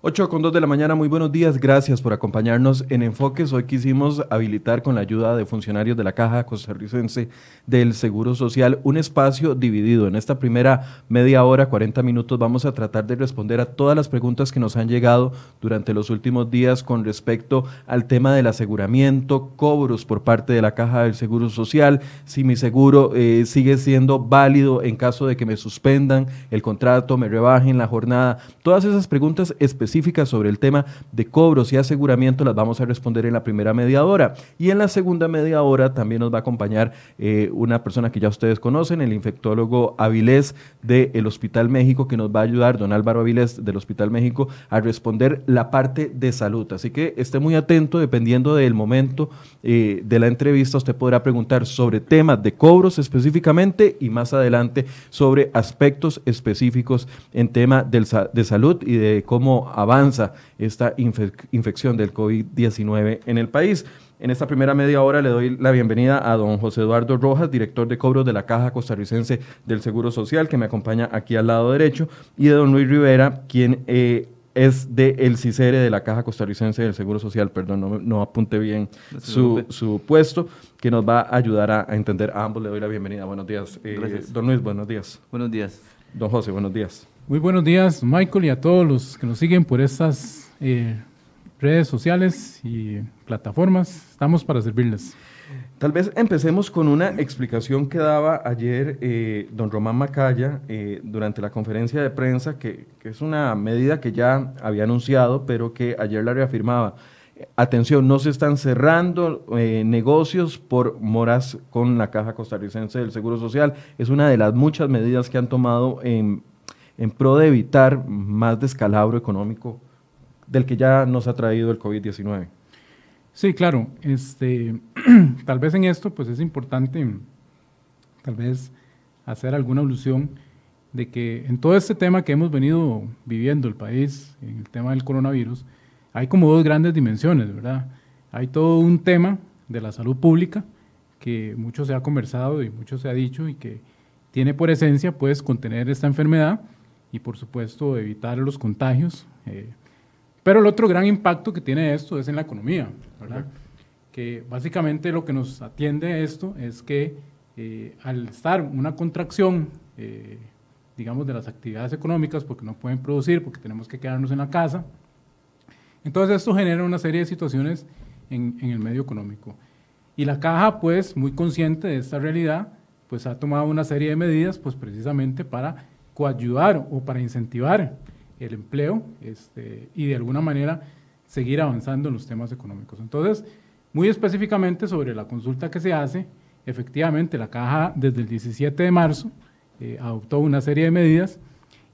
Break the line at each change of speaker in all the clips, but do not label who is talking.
8 con 2 de la mañana, muy buenos días, gracias por acompañarnos en Enfoques. Hoy quisimos habilitar con la ayuda de funcionarios de la Caja Costarricense del Seguro Social un espacio dividido. En esta primera media hora, 40 minutos, vamos a tratar de responder a todas las preguntas que nos han llegado durante los últimos días con respecto al tema del aseguramiento, cobros por parte de la Caja del Seguro Social, si mi seguro eh, sigue siendo válido en caso de que me suspendan el contrato, me rebajen la jornada, todas esas preguntas específicas sobre el tema de cobros y aseguramiento las vamos a responder en la primera media hora. Y en la segunda media hora también nos va a acompañar eh, una persona que ya ustedes conocen, el infectólogo Avilés del Hospital México, que nos va a ayudar, don Álvaro Avilés del Hospital México, a responder la parte de salud. Así que esté muy atento, dependiendo del momento eh, de la entrevista, usted podrá preguntar sobre temas de cobros específicamente y más adelante sobre aspectos específicos en tema de salud y de cómo avanza esta infección del COVID-19 en el país. En esta primera media hora le doy la bienvenida a don José Eduardo Rojas, director de cobros de la Caja Costarricense del Seguro Social, que me acompaña aquí al lado derecho, y de don Luis Rivera, quien eh, es de el CICERE de la Caja Costarricense del Seguro Social, perdón, no, apunte bien su, puesto, que nos va a ayudar a, entender. A ambos le doy la bienvenida. Buenos días. Eh, don Luis, buenos días.
Buenos días.
Don José, buenos días.
Muy buenos días, Michael, y a todos los que nos siguen por estas eh, redes sociales y plataformas. Estamos para servirles.
Tal vez empecemos con una explicación que daba ayer eh, don Román Macaya eh, durante la conferencia de prensa, que, es una medida que ya había anunciado, pero que ayer la reafirmaba. Atención, no se están cerrando negocios por moras con la Caja Costarricense del Seguro Social. Es una de las muchas medidas que han tomado en en pro de evitar más descalabro económico del que ya nos ha traído el COVID-19.
Sí, claro. Este, tal vez en esto pues es importante tal vez hacer alguna alusión de que en todo este tema que hemos venido viviendo el país, en el tema del coronavirus, hay como dos grandes dimensiones, ¿verdad? Hay todo un tema de la salud pública que mucho se ha conversado y mucho se ha dicho y que tiene por esencia pues contener esta enfermedad y por supuesto evitar los contagios. Eh, pero el otro gran impacto que tiene esto es en la economía, ¿verdad? Que básicamente lo que nos atiende esto es que eh, al estar una contracción, eh, digamos, de las actividades económicas, porque no pueden producir, porque tenemos que quedarnos en la casa, entonces esto genera una serie de situaciones en, en el medio económico. Y la caja, pues, muy consciente de esta realidad, pues ha tomado una serie de medidas, pues precisamente para coayudar o para incentivar el empleo este, y de alguna manera seguir avanzando en los temas económicos. Entonces, muy específicamente sobre la consulta que se hace, efectivamente la Caja desde el 17 de marzo eh, adoptó una serie de medidas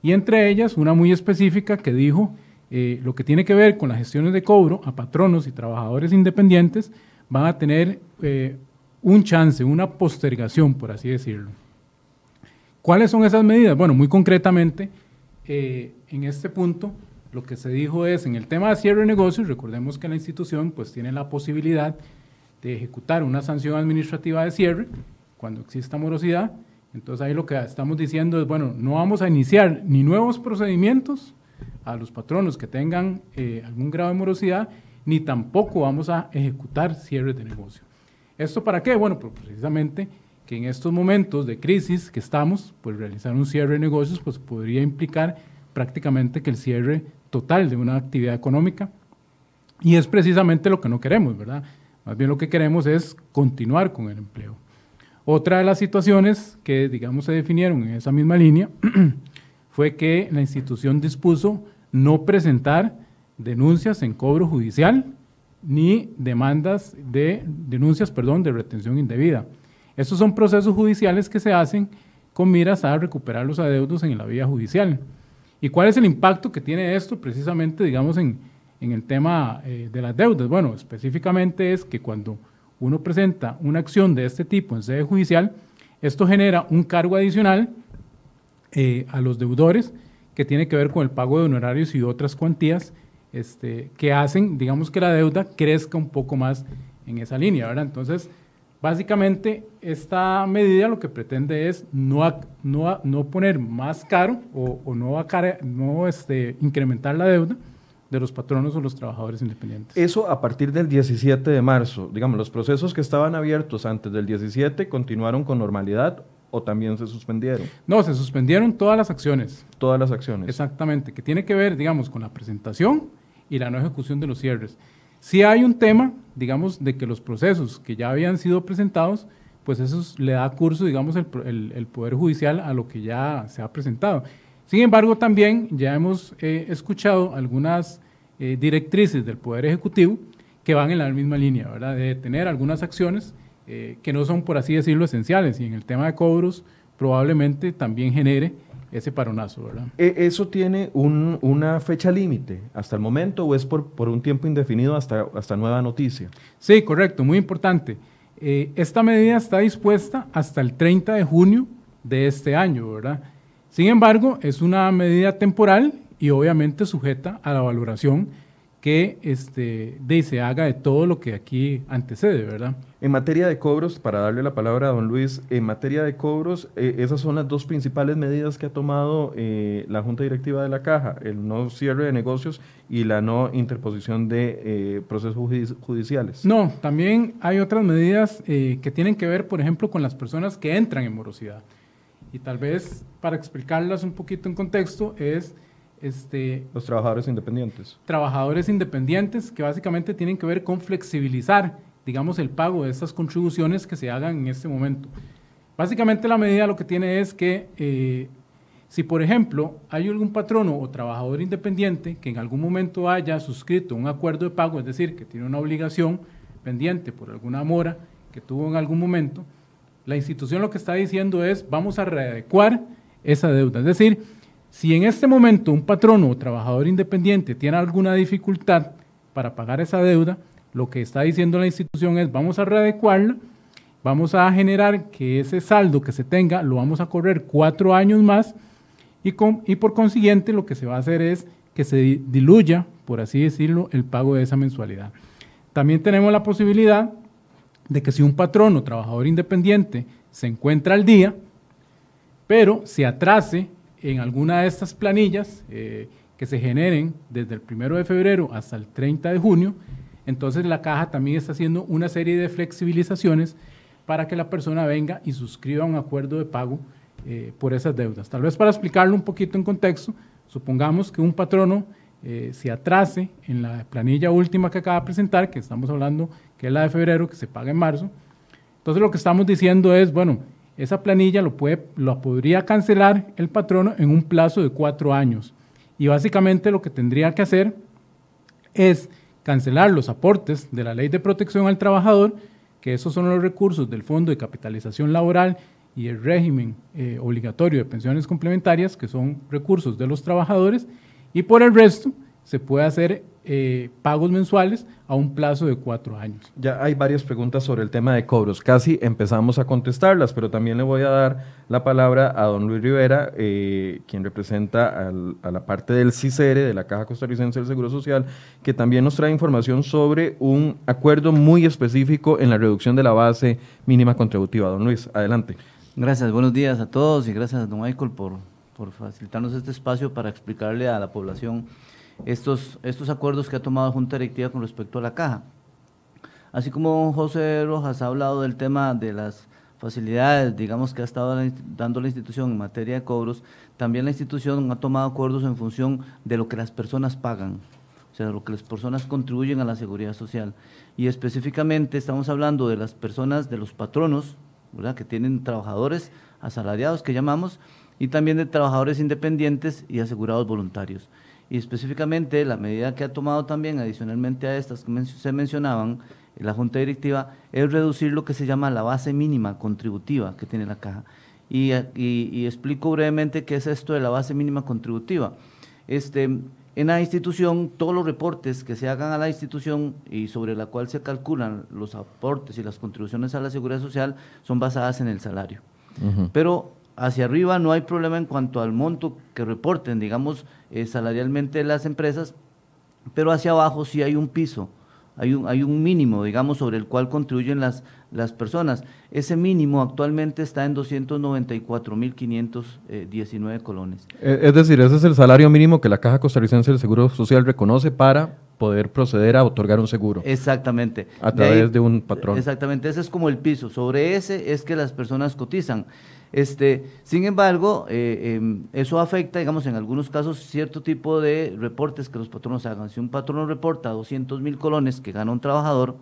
y entre ellas una muy específica que dijo eh, lo que tiene que ver con las gestiones de cobro a patronos y trabajadores independientes van a tener eh, un chance, una postergación, por así decirlo. ¿Cuáles son esas medidas? Bueno, muy concretamente, eh, en este punto, lo que se dijo es, en el tema de cierre de negocios, recordemos que la institución pues tiene la posibilidad de ejecutar una sanción administrativa de cierre cuando exista morosidad. Entonces ahí lo que estamos diciendo es, bueno, no vamos a iniciar ni nuevos procedimientos a los patronos que tengan eh, algún grado de morosidad, ni tampoco vamos a ejecutar cierres de negocio. ¿Esto para qué? Bueno, pues precisamente que en estos momentos de crisis que estamos, pues realizar un cierre de negocios pues podría implicar prácticamente que el cierre total de una actividad económica y es precisamente lo que no queremos, ¿verdad? Más bien lo que queremos es continuar con el empleo. Otra de las situaciones que, digamos, se definieron en esa misma línea fue que la institución dispuso no presentar denuncias en cobro judicial ni demandas de denuncias, perdón, de retención indebida. Estos son procesos judiciales que se hacen con miras a recuperar los adeudos en la vía judicial. ¿Y cuál es el impacto que tiene esto precisamente, digamos, en, el tema eh, de las deudas? Bueno, específicamente es que cuando uno presenta una acción de este tipo en sede judicial, esto genera un cargo adicional eh, a los deudores que tiene que ver con el pago de honorarios y otras cuantías este, que hacen, digamos, que la deuda crezca un poco más en esa línea, ¿verdad? Entonces, Básicamente, esta medida lo que pretende es no, no, no poner más caro o, no, no este, incrementar la deuda, de los patronos o los trabajadores independientes.
Eso a partir del 17 de marzo, digamos, los procesos que estaban abiertos antes del 17 continuaron con normalidad o también se suspendieron?
No, se suspendieron todas las acciones.
Todas las acciones.
Exactamente, que tiene que ver, digamos, con la presentación y la no ejecución de los cierres. Si hay un tema, digamos, de que los procesos que ya habían sido presentados, pues eso le da curso, digamos, el, Poder Judicial a lo que ya se ha presentado. Sin embargo, también ya hemos eh, escuchado algunas eh, directrices del Poder Ejecutivo que van en la misma línea, ¿verdad? De tener algunas acciones eh, que no son, por así decirlo, esenciales. Y en el tema de cobros, probablemente también genere ese paronazo, ¿verdad?
¿E, ¿Eso tiene una fecha límite hasta el momento o es por, por un tiempo indefinido hasta, hasta nueva noticia?
Sí, correcto, muy importante. Eh, esta medida está dispuesta hasta el 30 de junio de este año, ¿verdad? Sin embargo, es una medida temporal y obviamente sujeta a la valoración que este, de, se haga de todo lo que aquí antecede, ¿verdad?
En materia de cobros, para darle la palabra a don Luis, en materia de cobros, eh, esas son las dos principales medidas que ha tomado eh, la Junta Directiva de la Caja, el no cierre de negocios y la no interposición de eh, procesos judiciales.
No, también hay otras medidas que tienen que ver, por ejemplo, con las personas que entran en morosidad. Y tal vez, para explicarlas un poquito en contexto, es este,
los trabajadores independientes.
Trabajadores independientes que básicamente tienen que ver con flexibilizar, digamos, el pago de estas contribuciones que se hagan en este momento. Básicamente la medida lo que tiene es que eh, si, por ejemplo, hay algún patrono o trabajador independiente que en algún momento haya suscrito un acuerdo de pago, es decir, que tiene una obligación pendiente por alguna mora que tuvo en algún momento, la institución lo que está diciendo es vamos a readecuar esa deuda. Es decir, si en este momento un patrono o trabajador independiente tiene alguna dificultad para pagar esa deuda, lo que está diciendo la institución es vamos a readecuarla, vamos a generar que ese saldo que se tenga lo vamos a correr cuatro años más y, y por consiguiente lo que se va a hacer es que se diluya, por así decirlo, el pago de esa mensualidad. También tenemos la posibilidad de que si un patrono o trabajador independiente se encuentra al día, pero se atrase en alguna de estas planillas eh, que se generen desde el 1 de febrero hasta el 30 de junio, entonces la caja también está haciendo una serie de flexibilizaciones para que la persona venga y suscriba un acuerdo de pago eh, por esas deudas. Tal vez para explicarlo un poquito en contexto, supongamos que un patrono eh, se atrase en la planilla última que acaba de presentar, que estamos hablando que es la de febrero, que se paga en marzo. Entonces lo que estamos diciendo es, bueno, esa planilla lo, puede, lo podría cancelar el patrono en un plazo de cuatro años. Y básicamente lo que tendría que hacer es cancelar los aportes de la ley de protección al trabajador, que esos son los recursos del Fondo de Capitalización Laboral y el régimen eh, obligatorio de pensiones complementarias, que son recursos de los trabajadores, y por el resto se puede hacer eh, pagos mensuales a un plazo de cuatro años.
Ya hay varias preguntas sobre el tema de cobros. Casi empezamos a contestarlas, pero también le voy a dar la palabra a don Luis Rivera, eh, quien representa a la parte del CICERE, de la Caja Costarricense del Seguro Social, que también nos trae información sobre un acuerdo muy específico en la reducción de la base mínima contributiva. Don Luis, adelante.
Gracias, buenos días a todos y gracias a don Michael por, por facilitarnos este espacio para explicarle a la población estos, estos acuerdos que ha tomado Junta Directiva con respecto a la caja. Así como José Rojas ha hablado del tema de las facilidades, digamos, que ha estado dando la institución en materia de cobros, también la institución ha tomado acuerdos en función de lo que las personas pagan, o sea, lo que las personas contribuyen a la seguridad social. Y específicamente estamos hablando de las personas, de los patronos, ¿verdad? que tienen trabajadores asalariados, que llamamos, y también de trabajadores independientes y asegurados voluntarios y específicamente la medida que ha tomado también adicionalmente a estas que se mencionaban, la Junta Directiva, es reducir lo que se llama la base mínima contributiva que tiene la caja. Y, y, explico brevemente qué es esto de la base mínima contributiva. Este, en la institución, todos los reportes que se hagan a la institución y sobre la cual se calculan los aportes y las contribuciones a la seguridad social son basadas en el salario. Pero hacia arriba no hay problema en cuanto al monto que reporten, digamos, eh, salarialmente las empresas, pero hacia abajo sí hay un piso, hay un, hay un mínimo, digamos, sobre el cual contribuyen las, las personas. Ese mínimo actualmente está en 294.519 colones.
Eh, es decir, ese es el salario mínimo que la Caja Costarricense del Seguro Social reconoce para poder proceder a otorgar un seguro.
Exactamente.
A través de, un patrón.
Exactamente, ese es como el piso. Sobre ese es que las personas cotizan. Este, sin embargo, eh, em, eso afecta, digamos, en algunos casos, cierto tipo de reportes que los patronos hagan. Si un patrono reporta 200 mil colones que gana un trabajador,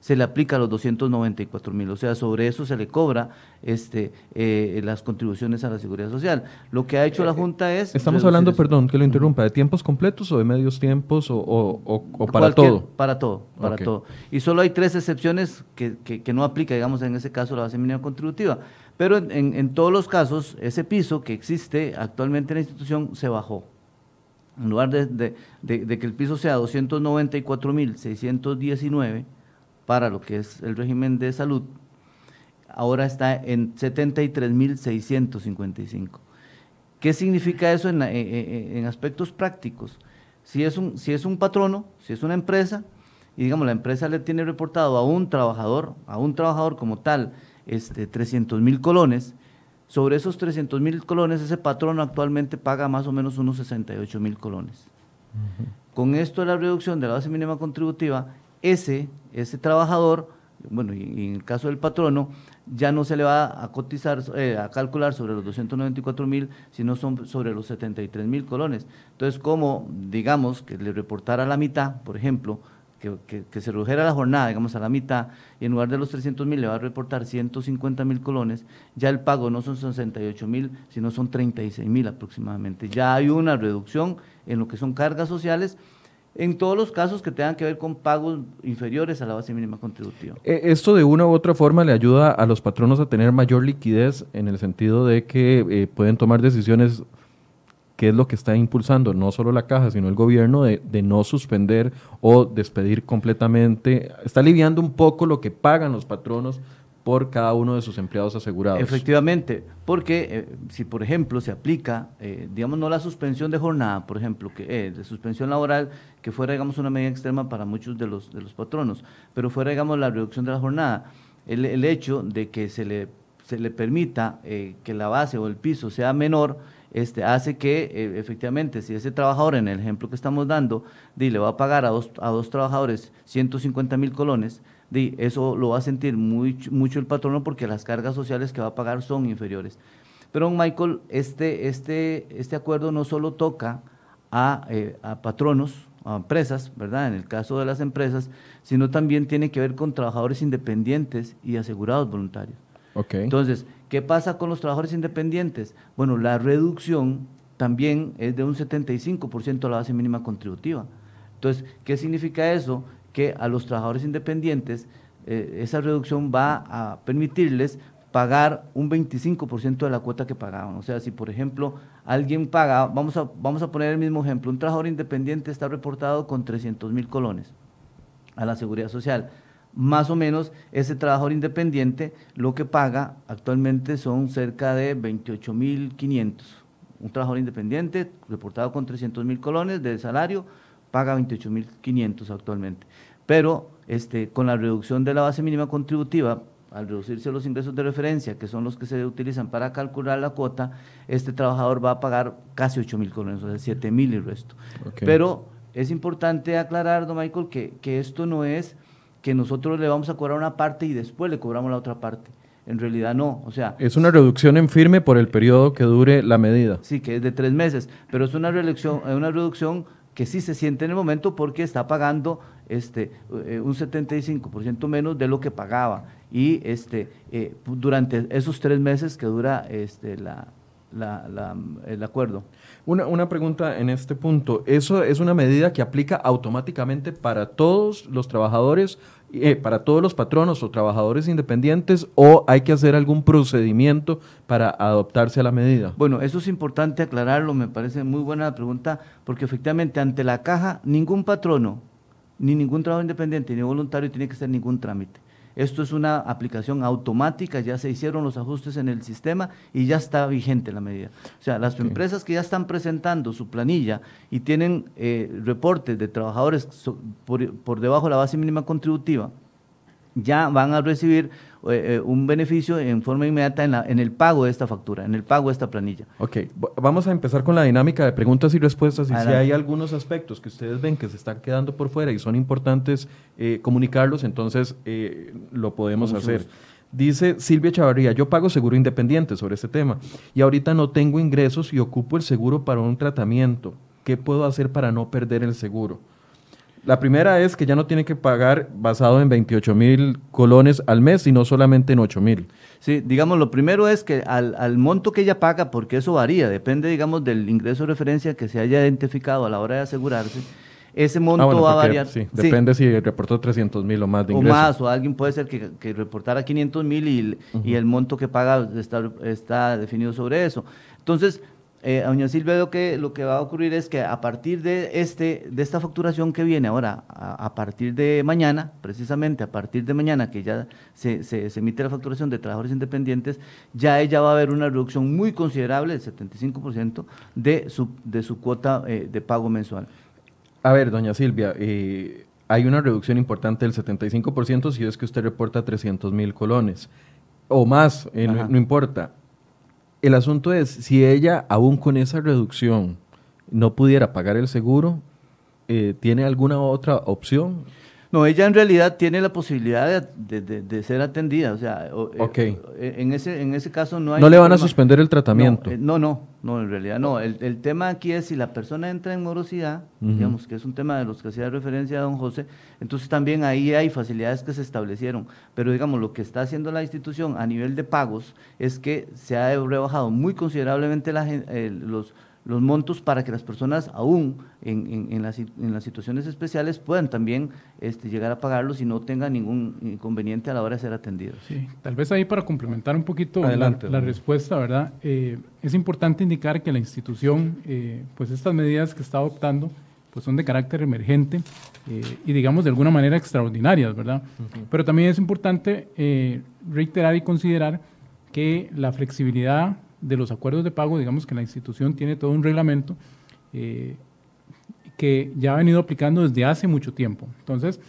se le aplica los 294 mil, o sea, sobre eso se le cobra este, eh, las contribuciones a la seguridad social. Lo que ha hecho la eh, Junta es...
Estamos hablando, perdón, que lo interrumpa, ¿de tiempos completos o de medios tiempos o, para todo?
Para todo, para todo. Y solo hay tres excepciones que, que, no aplica, digamos, en ese caso la base mínima contributiva. Pero en, todos los casos, ese piso que existe actualmente en la institución se bajó. En lugar de, que el piso sea 294.619, para lo que es el régimen de salud, ahora está en 73.655. ¿Qué significa eso en, en, aspectos prácticos? Si es, un, si es un patrono, si es una empresa, y digamos la empresa le tiene reportado a un trabajador, a un trabajador como tal, este, 300 mil colones, sobre esos 300 mil colones ese patrono actualmente paga más o menos unos 68 mil colones. Con esto de la reducción de la base mínima contributiva, ese, ese trabajador, bueno, y, en el caso del patrono, ya no se le va a cotizar, eh, a calcular sobre los 294 mil, sino son sobre los 73 mil colones. Entonces, como, digamos, que le reportara la mitad, por ejemplo, que, que, se redujera la jornada, digamos, a la mitad, y en lugar de los 300 mil le va a reportar 150 mil colones, ya el pago no son 68 mil, sino son 36 mil aproximadamente. Ya hay una reducción en lo que son cargas sociales en todos los casos que tengan que ver con pagos inferiores a la base mínima contributiva.
E, esto de una u otra forma le ayuda a los patronos a tener mayor liquidez en el sentido de que eh, pueden tomar decisiones que es lo que está impulsando no solo la caja, sino el gobierno de, de, no suspender o despedir completamente. Está aliviando un poco lo que pagan los patronos por cada uno de sus empleados asegurados.
Efectivamente, porque eh, si por ejemplo se aplica, eh, digamos, no la suspensión de jornada, por ejemplo, que eh, de suspensión laboral, que fuera, digamos, una medida extrema para muchos de los, de los patronos, pero fuera, digamos, la reducción de la jornada, el, el hecho de que se le, se le permita que la base o el piso sea menor, este, hace que efectivamente si ese trabajador, en el ejemplo que estamos dando, le va a pagar a dos, a dos trabajadores 150 mil colones, eso lo va a sentir muy, mucho el patrono porque las cargas sociales que va a pagar son inferiores. Pero, Michael, este, este, este acuerdo no solo toca a, eh, a patronos, a empresas, ¿verdad? En el caso de las empresas, sino también tiene que ver con trabajadores independientes y asegurados voluntarios.
Okay.
Entonces, ¿qué pasa con los trabajadores independientes? Bueno, la reducción también es de un 75% a la base mínima contributiva. Entonces, ¿qué significa eso? que a los trabajadores independientes eh, esa reducción va a permitirles pagar un 25% de la cuota que pagaban. O sea, si por ejemplo alguien paga, vamos a, vamos a poner el mismo ejemplo, un trabajador independiente está reportado con 300 mil colones a la seguridad social. Más o menos ese trabajador independiente lo que paga actualmente son cerca de 28 mil 500. Un trabajador independiente reportado con 300 mil colones de salario paga 28 mil 500 actualmente pero este, con la reducción de la base mínima contributiva, al reducirse los ingresos de referencia, que son los que se utilizan para calcular la cuota, este trabajador va a pagar casi 8 mil colones, o sea, 7 mil y resto. Pero es importante aclarar, don Michael, que, que esto no es que nosotros le vamos a cobrar una parte y después le cobramos la otra parte. En realidad no, o sea...
Es una reducción en firme por el periodo que dure la medida.
Sí, que es de tres meses, pero es una reducción, una reducción que sí se siente en el momento porque está pagando este, eh, un 75% menos de lo que pagaba. Y este, eh, durante esos tres meses que dura este, la, el acuerdo.
Una, una, pregunta en este punto. ¿Eso es una medida que aplica automáticamente para todos los trabajadores, eh, para todos los patronos o trabajadores independientes, o hay que hacer algún procedimiento para adoptarse a la medida?
Bueno, eso es importante aclararlo, me parece muy buena la pregunta, porque efectivamente ante la caja ningún patrono ni ningún trabajo independiente ni voluntario tiene que hacer ningún trámite. Esto es una aplicación automática, ya se hicieron los ajustes en el sistema y ya está vigente la medida. O sea, las empresas que ya están presentando su planilla y tienen eh, reportes de trabajadores por, por debajo de la base mínima contributiva, ya van a recibir eh, eh, un beneficio en forma inmediata en, la, en, el pago de esta factura, en el pago de esta planilla.
Ok, vamos a empezar con la dinámica de preguntas y respuestas y si hay algunos aspectos que ustedes ven que se están quedando por fuera y son importantes eh, comunicarlos, entonces lo podemos hacer. Dice Silvia Chavarría, yo pago seguro independiente sobre este tema y ahorita no tengo ingresos y ocupo el seguro para un tratamiento. ¿Qué puedo hacer para no perder el seguro? La primera es que ya no tiene que pagar basado en 28 mil colones al mes, sino solamente en 8 mil.
Sí, digamos, lo primero es que al, monto que ella paga, porque eso varía, depende, digamos, del ingreso de referencia que se haya identificado a la hora de asegurarse, ese monto ah, va a variar.
Sí, depende si reportó 300 mil o más de
ingreso. O más, o alguien puede ser que, que reportara 500 mil y, y, el monto que paga está, está definido sobre eso. Entonces, eh, doña Silvia, lo que, lo que va a ocurrir es que a partir de, este, de esta facturación que viene ahora, a, partir de mañana, precisamente a partir de mañana que ya se, se, emite la facturación de trabajadores independientes, ya ella va a haber una reducción muy considerable, del 75%, de su, de su cuota eh, de pago mensual.
A ver, doña Silvia, eh, hay una reducción importante del 75% si es que usted reporta 300 mil colones o más, no importa el asunto es, si ella, aún con esa reducción, no pudiera pagar el seguro, eh, ¿tiene alguna otra opción?
No, ella en realidad tiene la posibilidad de, ser atendida. O sea,
eh,
eh, en, ese, en ese caso no hay.
No le van a suspender el tratamiento.
No, no, no, en realidad no. El, tema aquí es si la persona entra en morosidad, digamos que es un tema de los que hacía referencia a don José, entonces también ahí hay facilidades que se establecieron. Pero digamos, lo que está haciendo la institución a nivel de pagos es que se ha rebajado muy considerablemente la, los los montos para que las personas aún en, en, las, en las, situaciones especiales puedan también este, llegar a pagarlos y no tengan ningún inconveniente a la hora de ser atendidos.
Sí, tal vez ahí para complementar un poquito la, respuesta, ¿verdad? Eh, es importante indicar que la institución, eh, pues estas medidas que está adoptando, pues son de carácter emergente eh, y digamos de alguna manera extraordinarias, ¿verdad? Pero también es importante reiterar y considerar que la flexibilidad de los acuerdos de pago, digamos que la institución tiene todo un reglamento eh, que ya ha venido aplicando desde hace mucho tiempo. Entonces,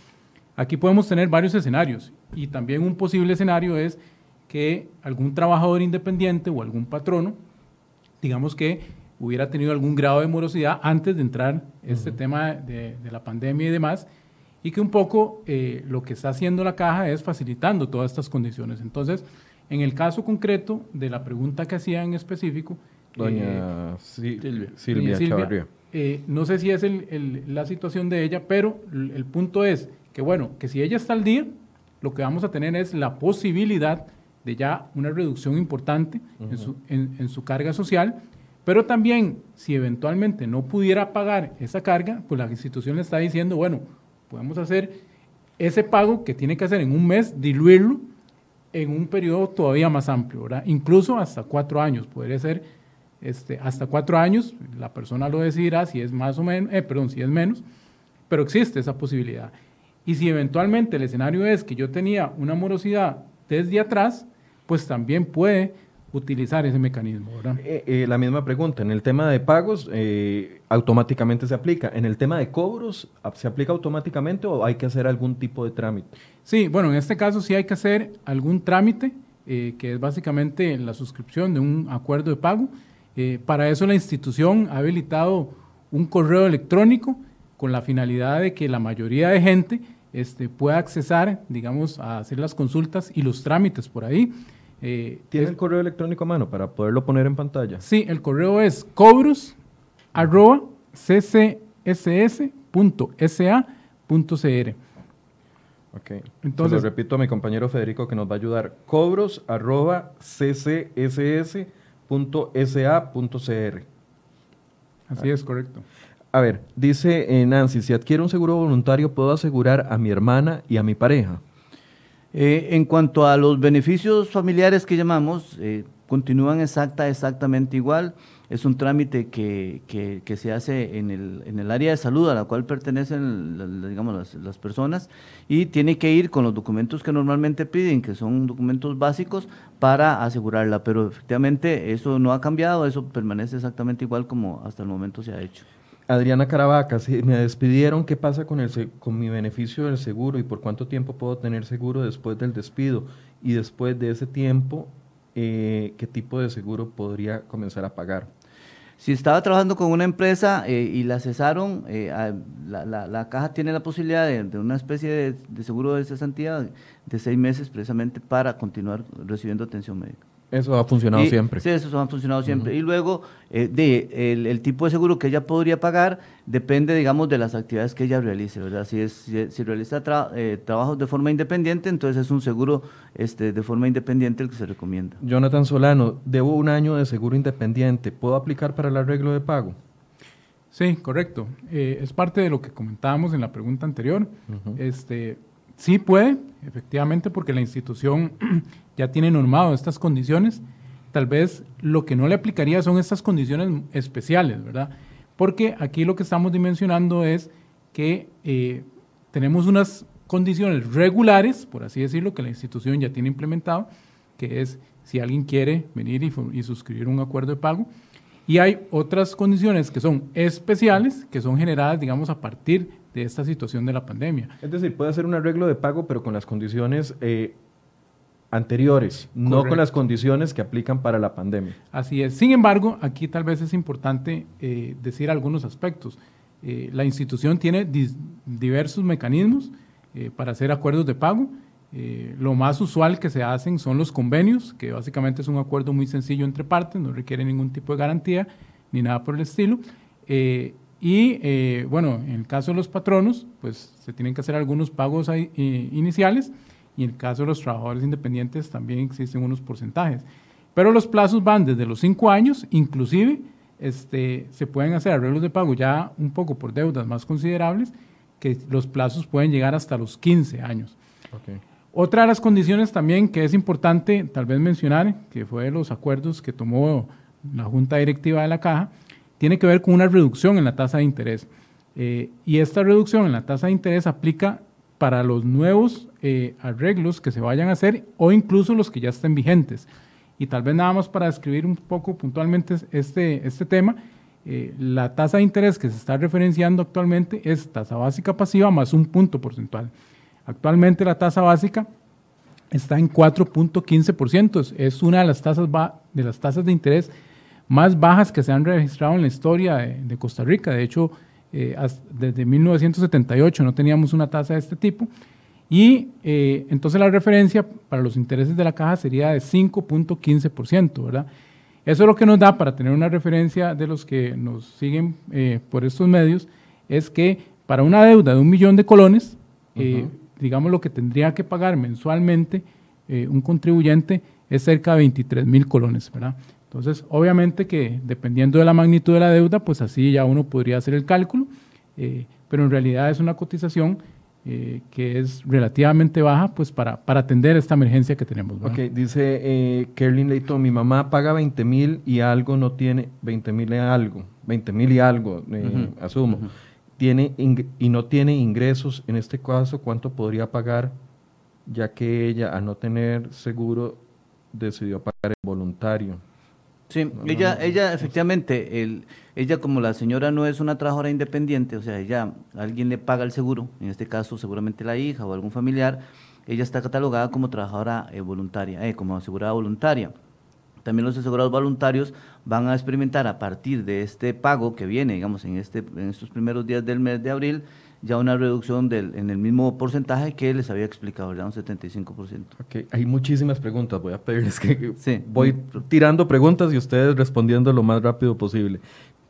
aquí podemos tener varios escenarios y también un posible escenario es que algún trabajador independiente o algún patrono, digamos que hubiera tenido algún grado de morosidad antes de entrar este tema de, la pandemia y demás, y que un poco eh, lo que está haciendo la caja es facilitando todas estas condiciones. Entonces, en el caso concreto de la pregunta que hacía en específico,
doña eh, Silvia,
eh, no sé si es la situación de ella, pero el punto es que, bueno, que si ella está al día, lo que vamos a tener es la posibilidad de ya una reducción importante en, su, en, su, carga social, pero también si eventualmente no pudiera pagar esa carga, pues la institución le está diciendo, bueno, podemos hacer ese pago que tiene que hacer en un mes, diluirlo en un periodo todavía más amplio. Incluso hasta cuatro años, podría ser este, hasta cuatro años, la persona lo decidirá si es más o menos, eh, perdón, si es menos, pero existe esa posibilidad. Y si eventualmente el escenario es que yo tenía una morosidad desde atrás, pues también puede utilizar ese mecanismo.
Eh, eh, la misma pregunta, en el tema de pagos eh, automáticamente se aplica, en el tema de cobros se aplica automáticamente o hay que hacer algún tipo de trámite.
Sí, bueno, en este caso sí hay que hacer algún trámite, que es básicamente la suscripción de un acuerdo de pago. para eso la institución ha habilitado un correo electrónico con la finalidad de que la mayoría de gente este, pueda accesar, digamos, a hacer las consultas y los trámites por ahí.
Eh, ¿Tiene el correo electrónico a mano para poderlo poner en pantalla?
Sí, el correo es cobros arroba ccss.sa.cr.
Ok. Entonces, lo repito a mi compañero Federico que nos va a ayudar. Cobros arroba ccss.sa.cr.
Así es, correcto.
A ver, dice eh, Nancy, si adquiero un seguro voluntario, ¿puedo asegurar a mi hermana y a mi pareja?
Eh, en cuanto a los beneficios familiares que llamamos, eh, continúan exacta, exactamente igual. Es un trámite que, que, se hace en el, en el, área de salud a la cual pertenecen digamos, las, las, personas y tiene que ir con los documentos que normalmente piden, que son documentos básicos, para asegurarla. Pero efectivamente eso no ha cambiado, eso permanece exactamente igual como hasta el momento se ha hecho.
Adriana Caravaca, me despidieron, ¿qué pasa con, el, con mi beneficio del seguro y por cuánto tiempo puedo tener seguro después del despido? Y después de ese tiempo, eh, ¿qué tipo de seguro podría comenzar a pagar?
Si estaba trabajando con una empresa eh, y la cesaron, eh, la, la, caja tiene la posibilidad de, una especie de, de seguro de cesantía de seis meses precisamente para continuar recibiendo atención médica.
Eso ha funcionado siempre.
Sí, eso ha funcionado siempre. Y luego, eh, de, el, tipo de seguro que ella podría pagar depende, digamos, de las actividades que ella realice, ¿verdad? Si, es, si, realiza eh, trabajos de forma independiente, entonces es un seguro este, de forma independiente el que se recomienda.
Jonathan Solano, debo un año de seguro independiente. ¿Puedo aplicar para el arreglo de pago?
Sí, correcto. Eh, es parte de lo que comentábamos en la pregunta anterior. este, sí puede, efectivamente, porque la institución ya tiene normado estas condiciones. Tal vez lo que no le aplicaría son estas condiciones especiales, ¿verdad? Porque aquí lo que estamos dimensionando es que eh, tenemos unas condiciones regulares, por así decirlo, que la institución ya tiene implementado, que es si alguien quiere venir y, suscribir un acuerdo de pago. Y hay otras condiciones que son especiales, que son generadas, digamos, a partir de esta situación de la pandemia.
Es decir, puede hacer un arreglo de pago, pero con las condiciones eh, anteriores, no con las condiciones que aplican para la pandemia.
Así es. Sin embargo, aquí tal vez es importante eh, decir algunos aspectos. Eh, la institución tiene diversos mecanismos eh, para hacer acuerdos de pago. lo más usual que se hacen son los convenios, que básicamente es un acuerdo muy sencillo entre partes, no requiere ningún tipo de garantía ni nada por el estilo. y bueno, en el caso de los patronos, pues se tienen que hacer algunos pagos iniciales y en el caso de los trabajadores independientes también existen unos porcentajes. Pero los plazos van desde los 5 años, inclusive este, se pueden hacer arreglos de pago ya un poco por deudas más considerables, que los plazos pueden llegar hasta los 15 años. Otra de las condiciones también que es importante tal vez mencionar, que fue de los acuerdos que tomó la Junta Directiva de la Caja, tiene que ver con una reducción en la tasa de interés. Eh, y esta reducción en la tasa de interés aplica para los nuevos eh, arreglos que se vayan a hacer o incluso los que ya estén vigentes. Y tal vez nada más para describir un poco puntualmente este, este tema, eh, la tasa de interés que se está referenciando actualmente es tasa básica pasiva más un punto porcentual. Actualmente la tasa básica está en 4.15%, es una de las tasas, de las tasas de interés más bajas que se han registrado en la historia de, de Costa Rica. De hecho, eh, desde 1978 no teníamos una tasa de este tipo. Y eh, entonces la referencia para los intereses de la caja sería de 5.15%, ¿verdad? Eso es lo que nos da para tener una referencia de los que nos siguen eh, por estos medios, es que para una deuda de un millón de colones, digamos lo que tendría que pagar mensualmente un contribuyente es cerca de 23 mil colones, ¿verdad? Entonces, obviamente que dependiendo de la magnitud de la deuda, pues así ya uno podría hacer el cálculo, eh, pero en realidad es una cotización eh, que es relativamente baja pues para, para atender esta emergencia que tenemos.
Ok, dice eh, Kerlin Leito, mi mamá paga 20 mil y algo no tiene, 20 mil y algo, 20 mil y algo, eh, asumo, tiene y no tiene ingresos, en este caso, ¿cuánto podría pagar? Ya que ella, al no tener seguro, decidió pagar el voluntario.
Sí, ella, ella efectivamente, el, ella como la señora no es una trabajadora independiente, o sea, ella, alguien le paga el seguro, en este caso seguramente la hija o algún familiar, ella está catalogada como trabajadora eh, voluntaria, eh, como asegurada voluntaria. También los asegurados voluntarios van a experimentar a partir de este pago que viene, digamos, en, este, en estos primeros días del mes de abril, ya una reducción del, en el mismo porcentaje que les había explicado, ya un 75%.
Okay. Hay muchísimas preguntas, voy a pedirles que voy tirando preguntas y ustedes respondiendo lo más rápido posible.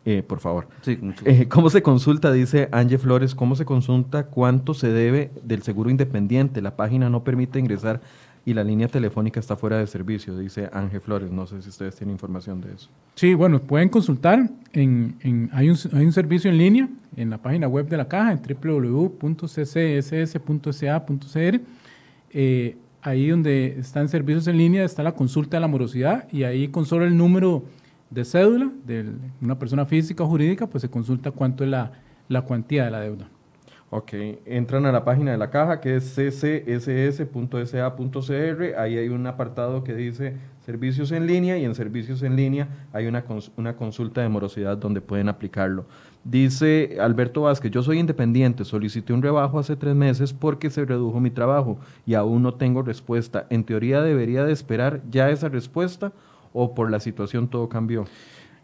Eh, por favor.
Sí,
eh, ¿Cómo se consulta, dice Ángel Flores, cómo se consulta cuánto se debe del seguro independiente? La página no permite ingresar y la línea telefónica está fuera de servicio, dice Ángel Flores. No sé si ustedes tienen información de eso.
Sí, bueno, pueden consultar. En, hay, un, hay, un, servicio en línea en la página web de la caja, en www.ccss.ca.cr. Eh, ahí donde están servicios en línea está la consulta de la morosidad y ahí con solo el número de cédula de una persona física o jurídica, pues se consulta cuánto es la, la cuantía de la deuda.
Ok, entran a la página de la caja que es ccss.sa.cr, ahí hay un apartado que dice servicios en línea y en servicios en línea hay una, una consulta de morosidad donde pueden aplicarlo. Dice Alberto Vázquez, yo soy independiente, solicité un rebajo hace tres meses porque se redujo mi trabajo y aún no tengo respuesta. En teoría debería de esperar ya esa respuesta o por la situación todo cambió.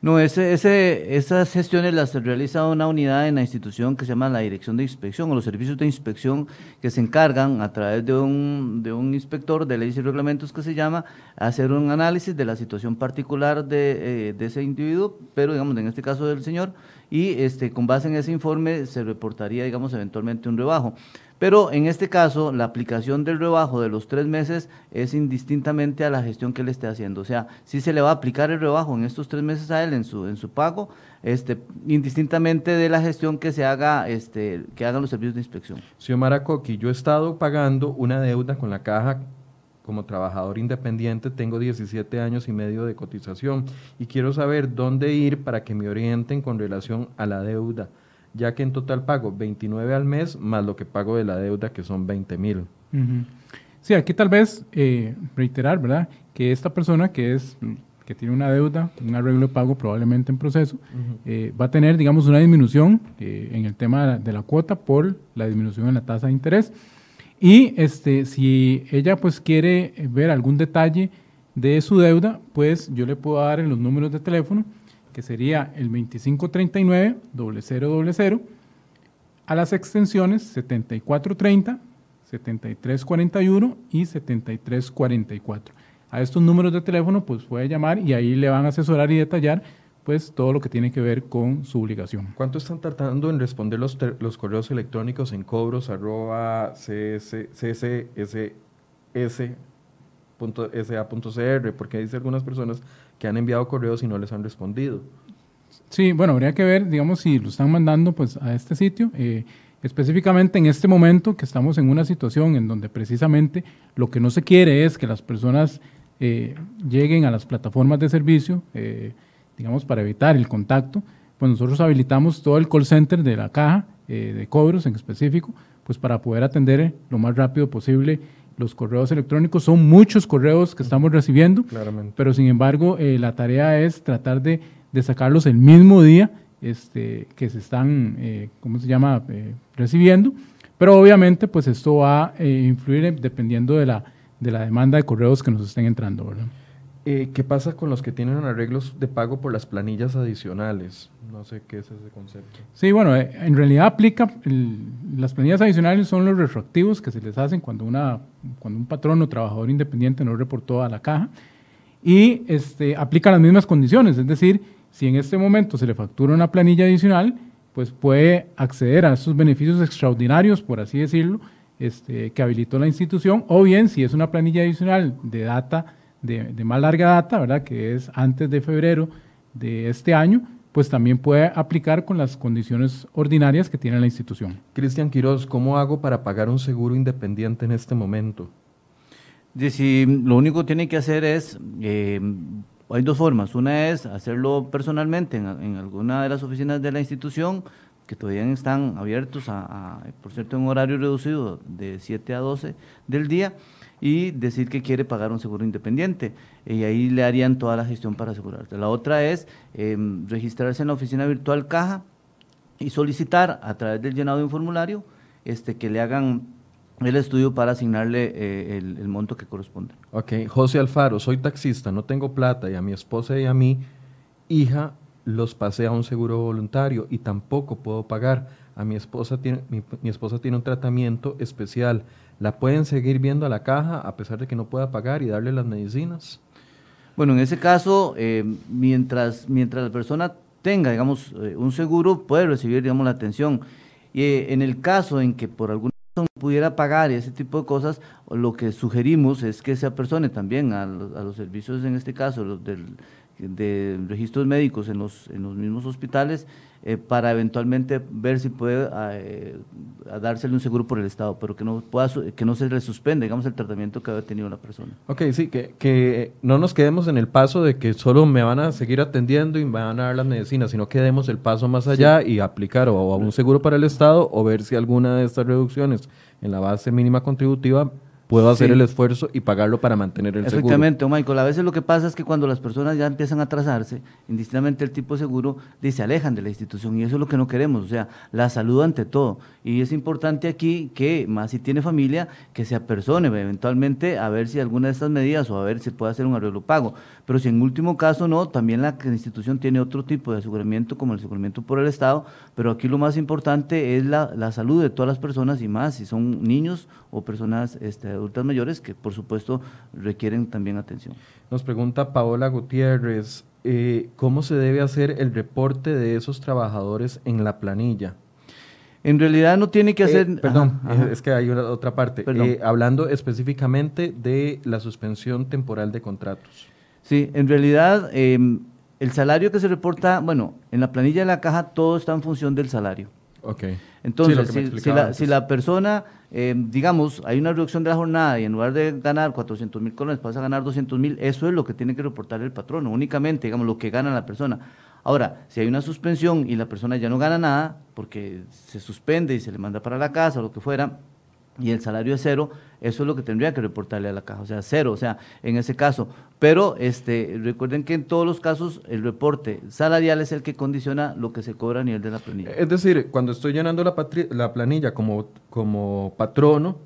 No, ese, ese, esas gestiones las realiza una unidad en la institución que se llama la Dirección de Inspección o los servicios de inspección que se encargan a través de un, de un inspector de leyes y reglamentos que se llama hacer un análisis de la situación particular de, eh, de ese individuo, pero digamos en este caso del señor, y este, con base en ese informe se reportaría, digamos, eventualmente un rebajo. Pero en este caso, la aplicación del rebajo de los tres meses es indistintamente a la gestión que él esté haciendo. O sea, si se le va a aplicar el rebajo en estos tres meses a él en su, en su pago, este, indistintamente de la gestión que se haga, este, que hagan los servicios de inspección.
Señor Maracoqui, yo he estado pagando una deuda con la caja como trabajador independiente tengo 17 años y medio de cotización y quiero saber dónde ir para que me orienten con relación a la deuda, ya que en total pago 29 al mes más lo que pago de la deuda que son 20 mil.
Sí, aquí tal vez eh, reiterar, ¿verdad? Que esta persona que es que tiene una deuda, un arreglo de pago probablemente en proceso, eh, va a tener, digamos, una disminución eh, en el tema de la cuota por la disminución en la tasa de interés. Y este, si ella pues quiere ver algún detalle de su deuda, pues yo le puedo dar en los números de teléfono, que sería el 2539-0000, a las extensiones 7430, 7341 y 7344. A estos números de teléfono pues puede llamar y ahí le van a asesorar y detallar pues todo lo que tiene que ver con su obligación.
¿Cuánto están tratando en responder los, los correos electrónicos en cobros arroba Porque dice algunas personas que han enviado correos y no les han respondido.
Sí, bueno, habría que ver, digamos, si lo están mandando pues a este sitio. Eh, específicamente en este momento que estamos en una situación en donde precisamente lo que no se quiere es que las personas eh, lleguen a las plataformas de servicio, eh, digamos, para evitar el contacto, pues nosotros habilitamos todo el call center de la caja eh, de cobros en específico, pues para poder atender lo más rápido posible los correos electrónicos. Son muchos correos que estamos recibiendo, pero sin embargo eh, la tarea es tratar de, de, sacarlos el mismo día este, que se están, eh, ¿cómo se llama?, recibiendo. Pero obviamente pues esto va a influir dependiendo de la, de la demanda de correos que nos estén entrando, ¿verdad?
Eh, ¿Qué pasa con los que tienen arreglos de pago por las planillas adicionales? No sé qué es ese concepto.
Sí, bueno, eh, en realidad aplica, las planillas adicionales son los retroactivos que se les hacen cuando, una, cuando un patrón o trabajador independiente no reportó a la caja y este, aplica las mismas condiciones, es decir, si en este momento se le factura una planilla adicional, pues puede acceder a esos beneficios extraordinarios, por así decirlo, este, que habilitó la institución, o bien si es una planilla adicional de data de, más larga data, ¿verdad? que es antes de febrero de este año, pues también puede aplicar con las condiciones ordinarias que tiene la institución.
Cristian Quiroz, ¿cómo hago para pagar un seguro independiente en este momento?
si lo único que tiene que hacer es, eh, hay dos formas. Una es hacerlo personalmente en, alguna de las oficinas de la institución, que todavía están abiertos, a, por cierto, en un horario reducido de 7 a 12 del día y decir que quiere pagar un seguro independiente. Y ahí le harían toda la gestión para asegurarse. La otra es em, registrarse en la oficina virtual Caja y solicitar a través del llenado de un formulario este, que le hagan el estudio para asignarle eh, el, monto que corresponde.
Ok, José Alfaro, soy taxista, no tengo plata y a mi esposa y a mi hija los pasé a un seguro voluntario y tampoco puedo pagar. A mi esposa tiene, mi esposa tiene un tratamiento especial la pueden seguir viendo a la caja a pesar de que no pueda pagar y darle las medicinas.
Bueno, en ese caso, eh, mientras, mientras la persona tenga, digamos, eh, un seguro, puede recibir, digamos, la atención. Y eh, en el caso en que por alguna razón pudiera pagar y ese tipo de cosas, lo que sugerimos es que se apersone también a los, a los servicios, en este caso, los del de registros médicos en los, en los mismos hospitales eh, para eventualmente ver si puede eh, dársele un seguro por el Estado, pero que no, pueda, que no se le suspenda, digamos, el tratamiento que había tenido la persona.
Ok, sí, que, que no nos quedemos en el paso de que solo me van a seguir atendiendo y me van a dar las medicinas, sino que demos el paso más allá y aplicar o a un seguro para el Estado o ver si alguna de estas reducciones en la base mínima contributiva puedo hacer el esfuerzo y pagarlo para mantener el
seguro. Efectivamente, Michael. A veces lo que pasa es que cuando las personas ya empiezan a atrasarse, indistintamente el tipo de seguro, se alejan de la institución y eso es lo que no queremos. O sea, la salud ante todo. Y es importante aquí que, más si tiene familia, que se apersone eventualmente a ver si alguna de estas medidas o a ver si puede hacer un arreglo pago. Pero si en último caso no, también la institución tiene otro tipo de aseguramiento como el aseguramiento por el Estado, pero aquí lo más importante es la, la salud de todas las personas y más si son niños o personas este, adultas mayores que por supuesto requieren también atención.
Nos pregunta Paola Gutiérrez, eh, ¿cómo se debe hacer el reporte de esos trabajadores en la planilla?
En realidad no tiene que eh, hacer...
perdón, es que hay otra parte. Eh, hablando específicamente de la suspensión temporal de contratos.
Sí, en realidad em, el salario que se reporta, bueno, en la planilla de la caja todo está en función del salario.
Ok.
Entonces, si, la, persona, em, digamos, hay una reducción de la jornada y en lugar de ganar 400 mil colones pasa a ganar 200 mil, eso es lo que tiene que reportar el patrono, únicamente, digamos, lo que gana la persona. Ahora, si hay una suspensión y la persona ya no gana nada, porque se suspende y se le manda para la casa o lo que fuera, y el salario es cero, eso es lo que tendría que reportarle a la caja, o sea, cero, o sea, en ese caso. Pero este, recuerden que en todos los casos el reporte salarial es el que condiciona lo que se cobra a nivel de la planilla.
Es decir, cuando estoy llenando la, la planilla como, como patrono,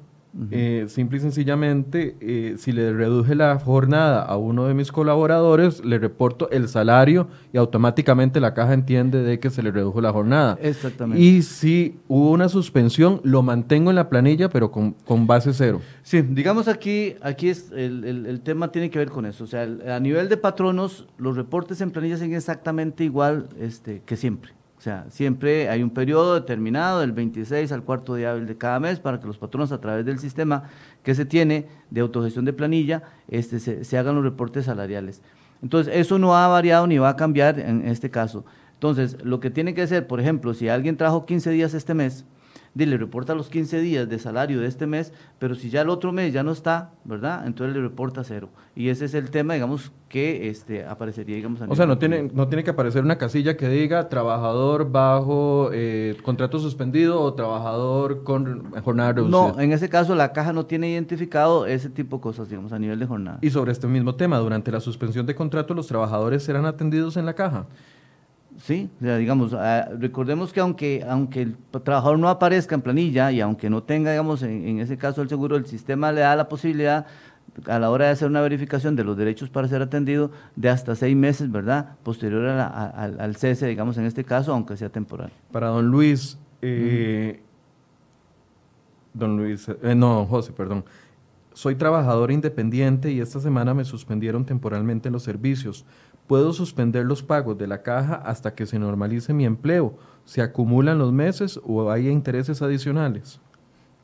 eh, simple y sencillamente, eh, si le reduje la jornada a uno de mis colaboradores, le reporto el salario y automáticamente la caja entiende de que se le redujo la jornada.
Exactamente.
Y si hubo una suspensión, lo mantengo en la planilla, pero con, base cero.
Sí, digamos aquí, aquí es el, el, tema tiene que ver con eso. O sea, a nivel de patronos, los reportes en planilla siguen exactamente igual este, que siempre. Sea, siempre hay un periodo determinado del 26 al cuarto día de cada mes para que los patronos a través del sistema que se tiene de autogestión de planilla este, se, hagan los reportes salariales. Entonces, eso no ha variado ni va a cambiar en este caso. Entonces, lo que tiene que hacer, por ejemplo, si alguien trajo 15 días este mes, le reporta los 15 días de salario de este mes, pero si ya el otro mes ya no está, ¿verdad? Entonces le reporta cero. Y ese es el tema, digamos, que este, aparecería, digamos,
O sea, no tiene, no tiene que aparecer una casilla que diga trabajador bajo eh, contrato suspendido o trabajador con jornada reducida.
No, en ese caso la caja no tiene identificado ese tipo de cosas, digamos, a nivel de jornada.
Y sobre este mismo tema, durante la suspensión de contrato, ¿los trabajadores serán atendidos en la caja?
Sí, o sea, digamos, ah, recordemos que aunque, aunque el trabajador no aparezca en planilla y aunque no tenga, digamos, en, ese caso el seguro, el sistema le da la posibilidad a la hora de hacer una verificación de los derechos para ser atendido de hasta seis meses, ¿verdad? Posterior al cese, digamos, en este caso, aunque sea temporal.
Para don Luis, eh, don Luis, eh, no, José, perdón. Soy trabajador independiente y esta semana me suspendieron temporalmente los servicios puedo suspender los pagos de la caja hasta que se normalice mi empleo. ¿Se acumulan los meses o hay intereses adicionales?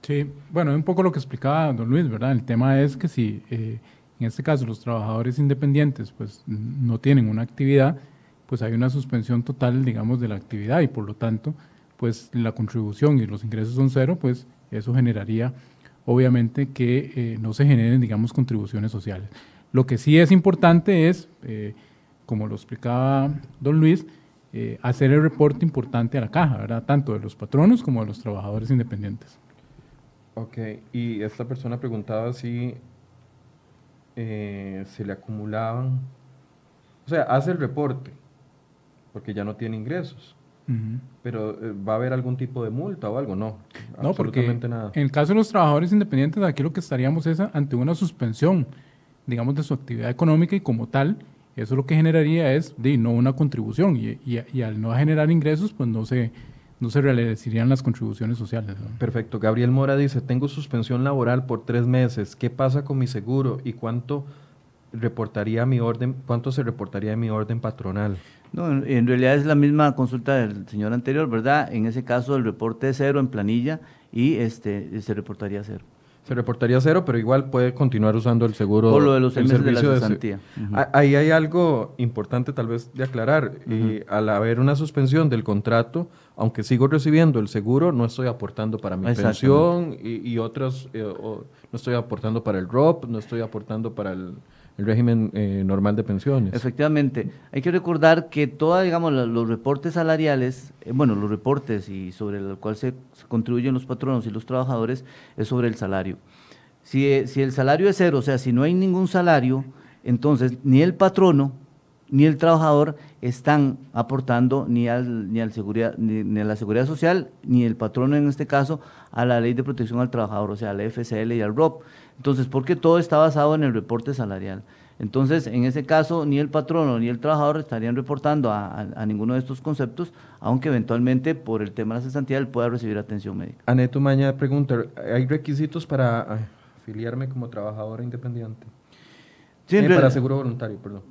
Sí, bueno, es un poco lo que explicaba don Luis, ¿verdad? El tema es que si eh, en este caso los trabajadores independientes pues no tienen una actividad, pues hay una suspensión total, digamos, de la actividad y por lo tanto, pues la contribución y los ingresos son cero, pues eso generaría obviamente que eh, no se generen, digamos, contribuciones sociales. Lo que sí es importante es... Eh, como lo explicaba don Luis, eh, hacer el reporte importante a la caja, ¿verdad? Tanto de los patronos como de los trabajadores independientes.
Ok, y esta persona preguntaba si eh, se le acumulaban, o sea, hace el reporte, porque ya no tiene ingresos. Pero eh, ¿va a haber algún tipo de multa o algo? No,
no absolutamente porque nada. En el caso de los trabajadores independientes, aquí lo que estaríamos es ante una suspensión, digamos, de su actividad económica y como tal, eso lo que generaría es de, no una contribución y, y, al no generar ingresos, pues no se, no se realizarían las contribuciones sociales.
Perfecto. Gabriel Mora dice, tengo suspensión laboral por tres meses. ¿Qué pasa con mi seguro y cuánto reportaría mi orden, cuánto se reportaría mi orden patronal?
No, en, realidad es la misma consulta del señor anterior, ¿verdad? En ese caso el reporte es cero en planilla y este se reportaría cero.
Se reportaría cero, pero igual puede continuar usando el seguro.
Por lo de los meses de la cesantía.
Ah, Ahí hay algo importante tal vez de aclarar. Eh, al haber una suspensión del contrato, aunque sigo recibiendo el seguro, no estoy aportando para mi pensión y, y otras, eh, no estoy aportando para el ROP, no estoy aportando para el, el régimen eh, normal de pensiones.
Efectivamente, hay que recordar que todos, digamos, los reportes salariales, eh, bueno, los reportes y sobre el cual se, contribuyen los patronos y los trabajadores es sobre el salario. Si, eh, si el salario es cero, o sea, si no hay ningún salario, entonces ni el patrono ni el trabajador están aportando ni al ni al seguridad ni, ni a la seguridad social ni el patrono en este caso a la ley de protección al trabajador, o sea, a la FCL y al ROP. Entonces, porque todo está basado en el reporte salarial. Entonces, en ese caso, ni el patrono ni el trabajador estarían reportando a, a- a ninguno de estos conceptos, aunque eventualmente por el tema de la cesantía él pueda recibir atención médica.
Aneto Maña pregunta, ¿hay requisitos para afiliarme como trabajadora independiente?
Sí,
Eh, para seguro voluntario, perdón.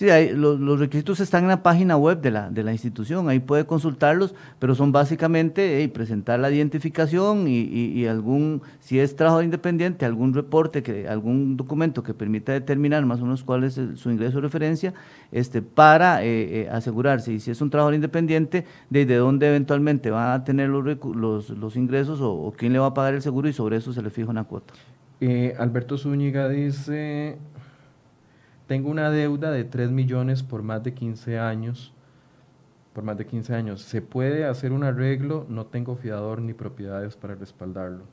Sí, hay- los, requisitos están en la página web de la, de la institución, ahí puede consultarlos, pero son básicamente presentar la identificación y, algún, si es trabajo independiente, algún reporte, que, algún documento que permita determinar más o menos cuál es su ingreso de referencia, este, para eh, eh, asegurarse, y si es un trabajador independiente, de, de dónde eventualmente va a tener los, los, los ingresos o, o quién le va a pagar el seguro y sobre eso se le fija una cuota.
Eh, Alberto Zúñiga dice, tengo una deuda de 3 millones por más de 15 años. Por más de 15 años. ¿Se puede hacer un arreglo? No tengo fiador ni propiedades para respaldarlo.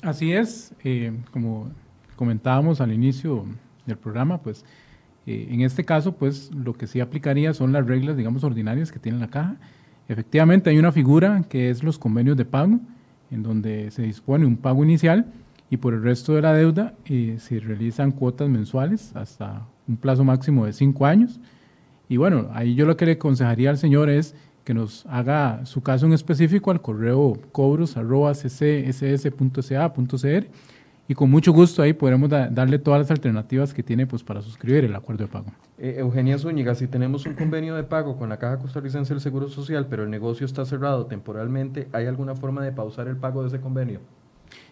Así es, eh, como comentábamos al inicio del programa, pues eh, en este caso, pues lo que sí aplicaría son las reglas, digamos, ordinarias que tiene la caja. Efectivamente, hay una figura que es los convenios de pago, en donde se dispone un pago inicial y por el resto de la deuda eh, se realizan cuotas mensuales hasta un plazo máximo de cinco años. Y bueno, ahí yo lo que le aconsejaría al señor es que nos haga su caso en específico al correo cobros.ccs.sa.cr y con mucho gusto ahí podremos da- darle todas las alternativas que tiene pues, para suscribir el acuerdo de pago.
Eh, Eugenia Zúñiga, si tenemos un convenio de pago con la Caja Costarricense del Seguro Social, pero el negocio está cerrado temporalmente, ¿hay alguna forma de pausar el pago de ese convenio?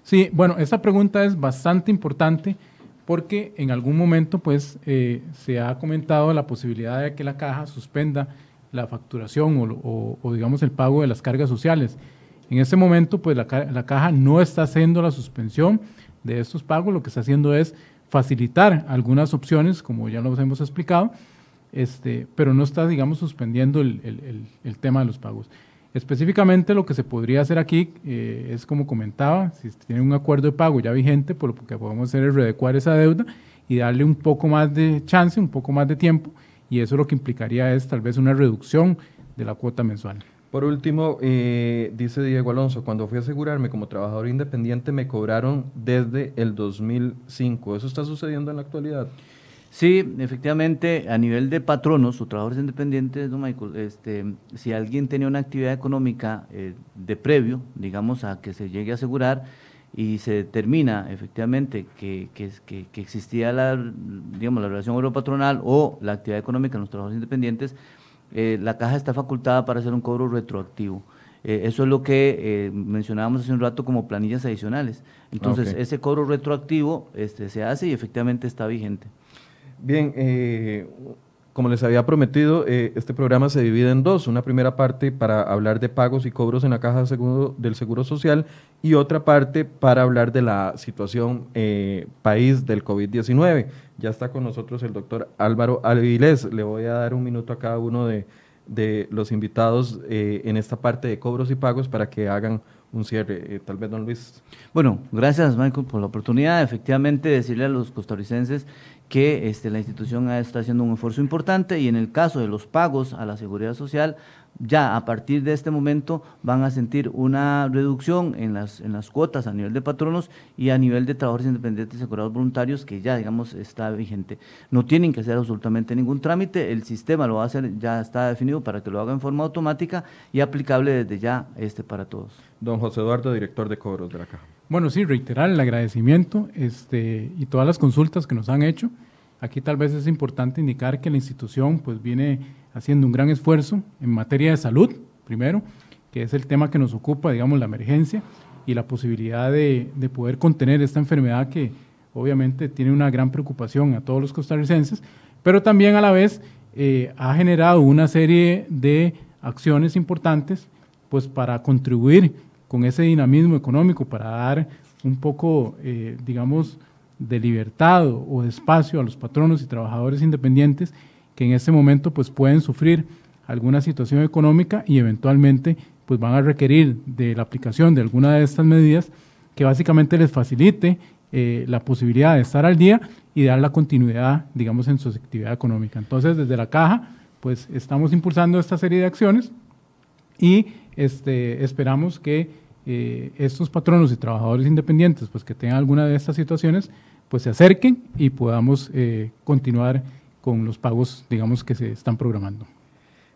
Sí, bueno, esta pregunta es bastante importante porque en algún momento pues eh, se ha comentado la posibilidad de que la caja suspenda la facturación o, o- digamos el pago de las cargas sociales. En este momento pues la, ca- la caja no está haciendo la suspensión de estos pagos, lo que está haciendo es facilitar algunas opciones, como ya los hemos explicado, este, pero no está, digamos, suspendiendo el tema de los pagos. Específicamente lo que se podría hacer aquí eh, es, como comentaba, si tiene un acuerdo de pago ya vigente, por lo que podemos hacer es readecuar esa deuda y darle un poco más de chance, un poco más de tiempo, y eso lo que implicaría es tal vez una reducción de la cuota mensual.
Por último, eh, dice Diego Alonso, cuando fui a asegurarme como trabajador independiente me cobraron desde el 2005. ¿Eso está sucediendo en la actualidad?
Sí, efectivamente, a nivel de patronos o trabajadores independientes, don Michael, este, si alguien tenía una actividad económica eh, de previo, digamos, a que se llegue a asegurar y se determina efectivamente que, que, que- que existía la, digamos, la relación obrero-patronal o la actividad económica en los trabajadores independientes, eh, la caja está facultada para hacer un cobro retroactivo. Eh, eso es lo que eh, mencionábamos hace un rato como planillas adicionales. Entonces, ese cobro retroactivo este, se hace y efectivamente está vigente.
Bien, eh, como les había prometido, eh, este programa se divide en dos. Una primera parte para hablar de pagos y cobros en la caja seguro- del Seguro Social y otra parte para hablar de la situación eh, país del COVID-19. Ya está con nosotros el doctor Álvaro Avilés. Le voy a dar un minuto a cada uno de, de los invitados eh, en esta parte de cobros y pagos para que hagan un cierre. Eh, tal vez, don Luis.
Bueno, gracias Michael por la oportunidad. Efectivamente, decirle a los costarricenses que este, la institución está haciendo un esfuerzo importante y en el caso de los pagos a la seguridad social, ya a partir de este momento van a sentir una reducción en las, en las cuotas a nivel de patronos y a nivel de trabajadores independientes y asegurados voluntarios que ya, digamos, está vigente. No tienen que hacer absolutamente ningún trámite, el sistema lo va a hacer, ya está definido para que lo haga en forma automática y aplicable desde ya este, para todos.
Don José Eduardo, director de cobros de la caja.
Bueno, sí, reiterar el agradecimiento este, y todas las consultas que nos han hecho. Aquí tal vez es importante indicar que la institución pues viene haciendo un gran esfuerzo en materia de salud, primero, que es el tema que nos ocupa, digamos, la emergencia, y la posibilidad de, de poder contener esta enfermedad que obviamente tiene una gran preocupación a todos los costarricenses, pero también a la vez eh, ha generado una serie de acciones importantes pues para contribuir con ese dinamismo económico, para dar un poco, eh, digamos, de libertad o de espacio a los patronos y trabajadores independientes que en este momento pues pueden sufrir alguna situación económica y eventualmente pues van a requerir de la aplicación de alguna de estas medidas que básicamente les facilite eh, la posibilidad de estar al día y dar la continuidad, digamos, en su actividad económica. Entonces, desde la caja, pues estamos impulsando esta serie de acciones y este, esperamos que eh, estos patronos y trabajadores independientes, pues que tengan alguna de estas situaciones, pues se acerquen y podamos eh, continuar con los pagos, digamos, que se están programando.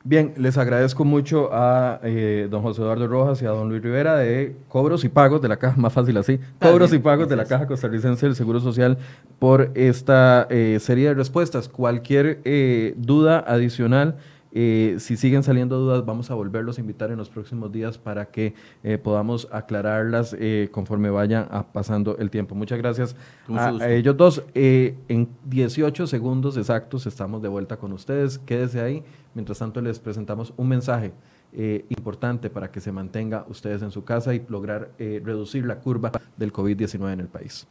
Bien, les agradezco mucho a eh, don José Eduardo Rojas y a don Luis Rivera de cobros y pagos de la caja, más fácil así, cobros y pagos de la Caja Costarricense del Seguro Social por esta eh, serie de respuestas. Cualquier eh, duda adicional eh, si siguen saliendo dudas, vamos a volverlos a invitar en los próximos días para que eh, podamos aclararlas eh, conforme vaya pasando el tiempo. Muchas gracias a, ellos dos. en 18 segundos exactos estamos de vuelta con ustedes. Quédese ahí. Mientras tanto, les presentamos un mensaje. importante para que se mantenga ustedes en su casa y lograr reducir la curva del COVID-19 en el país.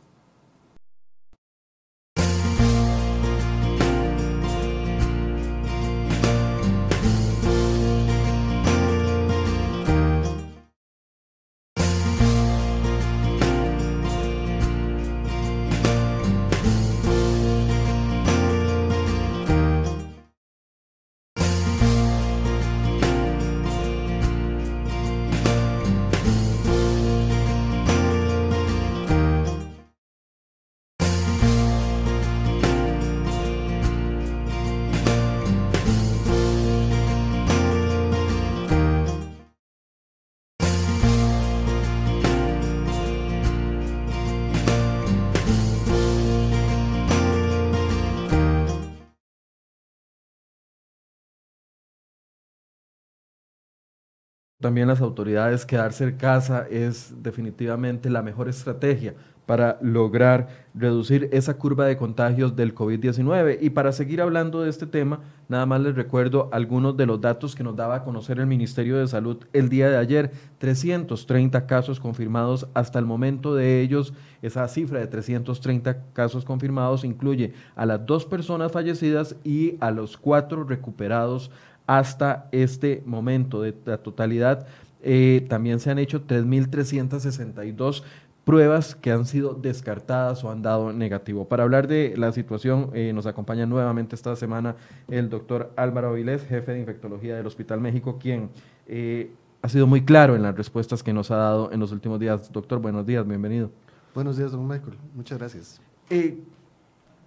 También las autoridades, quedarse en casa es definitivamente la mejor estrategia para lograr reducir esa curva de contagios del COVID-19. Y para seguir hablando de este tema, nada más les recuerdo algunos de los datos que nos daba a conocer el Ministerio de Salud el día de ayer. 330 casos confirmados hasta el momento de ellos. Esa cifra de 330 casos confirmados incluye a las dos personas fallecidas y a los cuatro recuperados hasta este momento. De la totalidad, eh, también se han hecho 3.362 pruebas que han sido descartadas o han dado negativo. Para hablar de la situación, eh, nos acompaña nuevamente esta semana el doctor Álvaro Avilés, jefe de infectología del Hospital México, quien eh, ha sido muy claro en las respuestas que nos ha dado en los últimos días. Doctor, buenos días, bienvenido.
Buenos días, don Michael. Muchas gracias.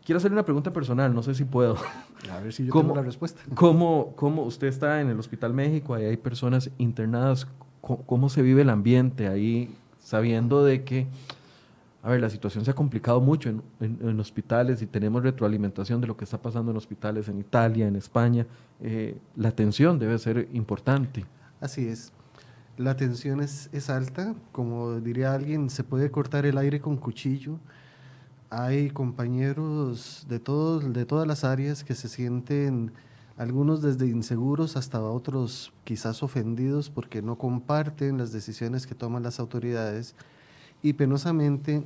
Quiero hacerle una pregunta personal, no sé si puedo.
A ver si yo tengo la respuesta.
¿cómo, ¿Cómo usted está en el Hospital México? Ahí hay personas internadas. ¿Cómo, se vive el ambiente ahí, sabiendo de que, a ver, la situación se ha complicado mucho en, en, hospitales y tenemos retroalimentación de lo que está pasando en hospitales en Italia, en España? Eh, la atención debe ser importante.
Así es. La tensión es, es alta. Como diría alguien, se puede cortar el aire con cuchillo hay compañeros de, todos, de todas las áreas que se sienten, algunos desde inseguros hasta otros quizás ofendidos porque no comparten las decisiones que toman las autoridades y penosamente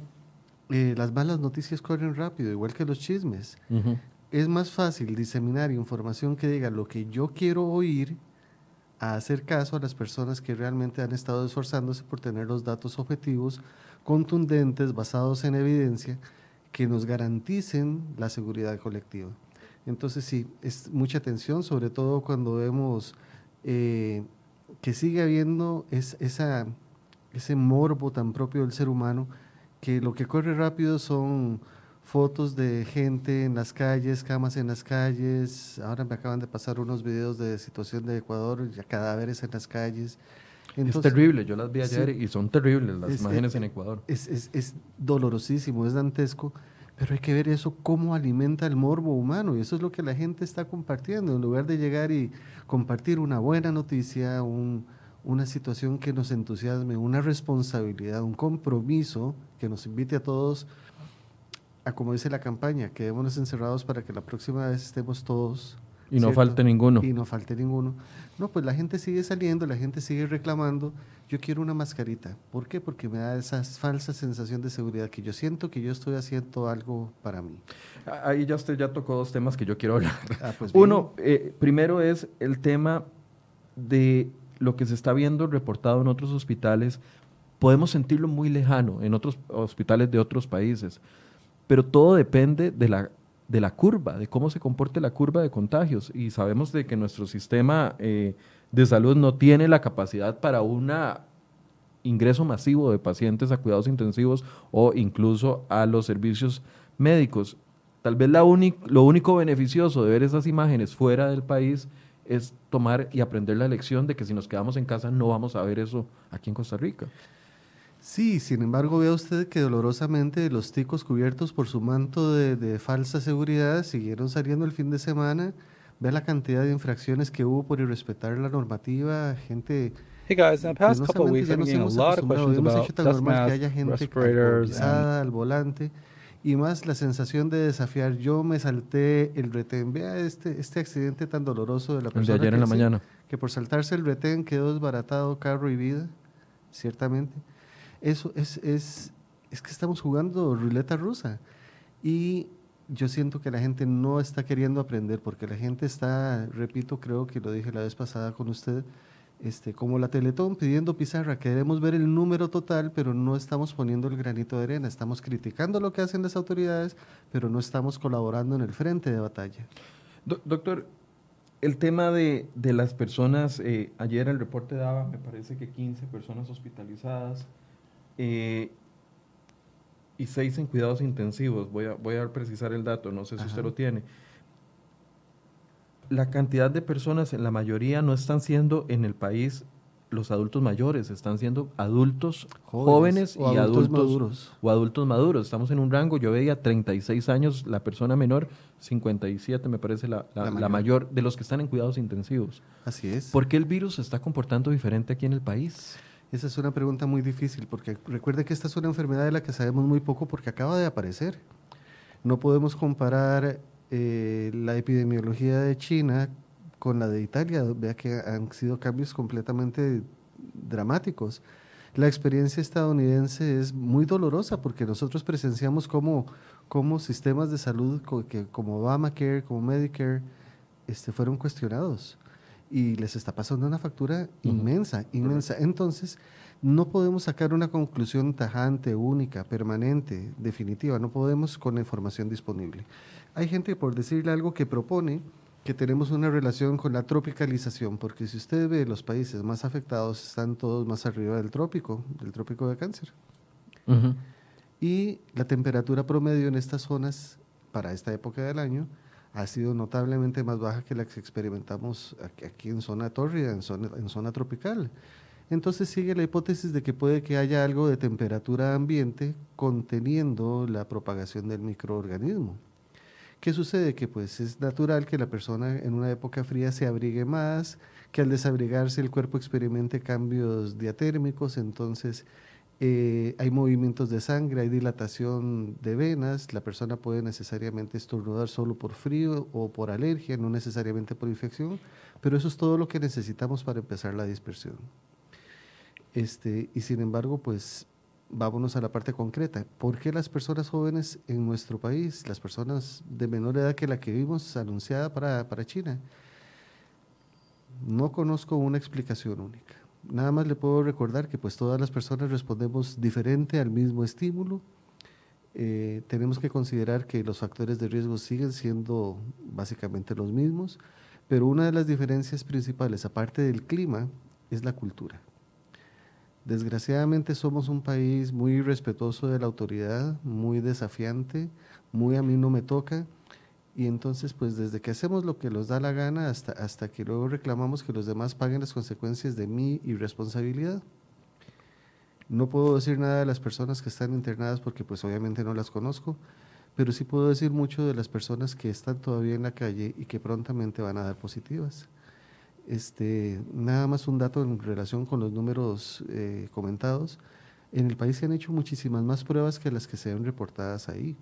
eh, las malas noticias corren rápido, igual que los chismes. Es más fácil diseminar información que diga lo que yo quiero oír a hacer caso a las personas que realmente han estado esforzándose por tener los datos objetivos, contundentes, basados en evidencia, que nos garanticen la seguridad colectiva. Entonces sí, es mucha atención, sobre todo cuando vemos eh, que sigue habiendo ese morbo tan propio del ser humano, que lo que corre rápido son fotos de gente en las calles, camas en las calles. Ahora me acaban de pasar unos videos de situación de Ecuador, ya cadáveres en las calles.
Es terrible, yo las vi ayer y son terribles las imágenes en Ecuador.
Es, es, es, dolorosísimo, es dantesco, pero hay que ver eso cómo alimenta el morbo humano y eso es lo que la gente está compartiendo. En lugar de llegar y compartir una buena noticia, un, una situación que nos entusiasme, una responsabilidad, un compromiso que nos invite a todos a, como dice la campaña, quedémonos encerrados para que la próxima vez estemos todos.
Y no falte ninguno.
Y no falte ninguno. No, pues la gente sigue saliendo, la gente sigue reclamando. Yo quiero una mascarita. ¿Por qué? Porque me da esa falsa sensación de seguridad que yo siento que yo estoy haciendo algo para mí.
Ahí ya usted ya tocó dos temas que yo quiero hablar. Ah, pues Uno, eh, primero es el tema de lo que se está viendo reportado en otros hospitales. Podemos sentirlo muy lejano en otros hospitales de otros países pero todo depende de la, de la curva, de cómo se comporte la curva de contagios. Y sabemos de que nuestro sistema eh, de salud no tiene la capacidad para un ingreso masivo de pacientes a cuidados intensivos o incluso a los servicios médicos. Tal vez la lo único beneficioso de ver esas imágenes fuera del país es tomar y aprender la lección de que si nos quedamos en casa no vamos a ver eso aquí en Costa Rica.
Sí, sin embargo, vea usted que dolorosamente los ticos cubiertos por su manto de, falsa seguridad siguieron saliendo el fin de semana. Vea la cantidad de infracciones que hubo por irrespetar la normativa, gente...
Hey guys, in the past couple of weeks, been getting a lot of questions about dust masks, respirators,
al volante y más la sensación de desafiar. Yo me salté el retén. Vea este, este accidente tan doloroso de la persona.
de ayer en la mañana.
Que por saltarse el retén quedó desbaratado carro y vida, ciertamente. Eso es, es, es que estamos jugando ruleta rusa. Y yo siento que la gente no está queriendo aprender porque la gente está, repito, creo que lo dije la vez pasada con usted, este, como la Teletón pidiendo pizarra, queremos ver el número total, pero no estamos poniendo el granito de arena, estamos criticando lo que hacen las autoridades, pero no estamos colaborando en el frente de batalla.
doctor, el tema de, de las personas, eh, ayer el reporte daba, me parece que 15 personas hospitalizadas, eh, y seis en cuidados intensivos. Voy a, voy a precisar el dato, no sé si usted lo tiene. La cantidad de personas, en la mayoría, no están siendo en el país los adultos mayores, están siendo adultos jóvenes, y adultos, maduros. O adultos maduros. Estamos en un rango, yo veía 36 años la persona menor, 57 me parece la, la, mayor. mayor. de los que están en cuidados intensivos.
Así es.
¿Por qué el virus se está comportando diferente aquí en el país?
Esa es una pregunta muy difícil porque recuerde que esta es una enfermedad de la que sabemos muy poco porque acaba de aparecer. No podemos comparar eh, la epidemiología de China con la de Italia. Vea que han sido cambios completamente dramáticos. La experiencia estadounidense es muy dolorosa porque nosotros presenciamos cómo, cómo sistemas de salud como Obamacare, como Medicare, este, fueron cuestionados y les está pasando una factura inmensa, inmensa. Entonces, no podemos sacar una conclusión tajante, única, permanente, definitiva, no podemos con la información disponible. Hay gente, por decirle algo, que propone que tenemos una relación con la tropicalización, porque si usted ve los países más afectados, están todos más arriba del trópico, del trópico de cáncer. Y la temperatura promedio en estas zonas, para esta época del año, ha sido notablemente más baja que la que experimentamos aquí en zona tórrida, en zona, en zona tropical. Entonces sigue la hipótesis de que puede que haya algo de temperatura ambiente conteniendo la propagación del microorganismo. ¿Qué sucede? Que pues es natural que la persona en una época fría se abrigue más, que al desabrigarse el cuerpo experimente cambios diatérmicos, entonces eh, hay movimientos de sangre, hay dilatación de venas, la persona puede necesariamente estornudar solo por frío o por alergia, no necesariamente por infección, pero eso es todo lo que necesitamos para empezar la dispersión. Este, y sin embargo, pues vámonos a la parte concreta. ¿Por qué las personas jóvenes en nuestro país, las personas de menor edad que la que vimos anunciada para, para China? No conozco una explicación única nada más le puedo recordar que pues todas las personas respondemos diferente al mismo estímulo. Eh, tenemos que considerar que los factores de riesgo siguen siendo básicamente los mismos, pero una de las diferencias principales, aparte del clima, es la cultura. Desgraciadamente somos un país muy respetuoso de la autoridad, muy desafiante, muy a mí no me toca, y entonces, pues desde que hacemos lo que nos da la gana hasta, hasta que luego reclamamos que los demás paguen las consecuencias de mi irresponsabilidad. No puedo decir nada de las personas que están internadas porque pues obviamente no las conozco, pero sí puedo decir mucho de las personas que están todavía en la calle y que prontamente van a dar positivas. Este, nada más un dato en relación con los números eh, comentados. En el país se han hecho muchísimas más pruebas que las que se ven reportadas ahí.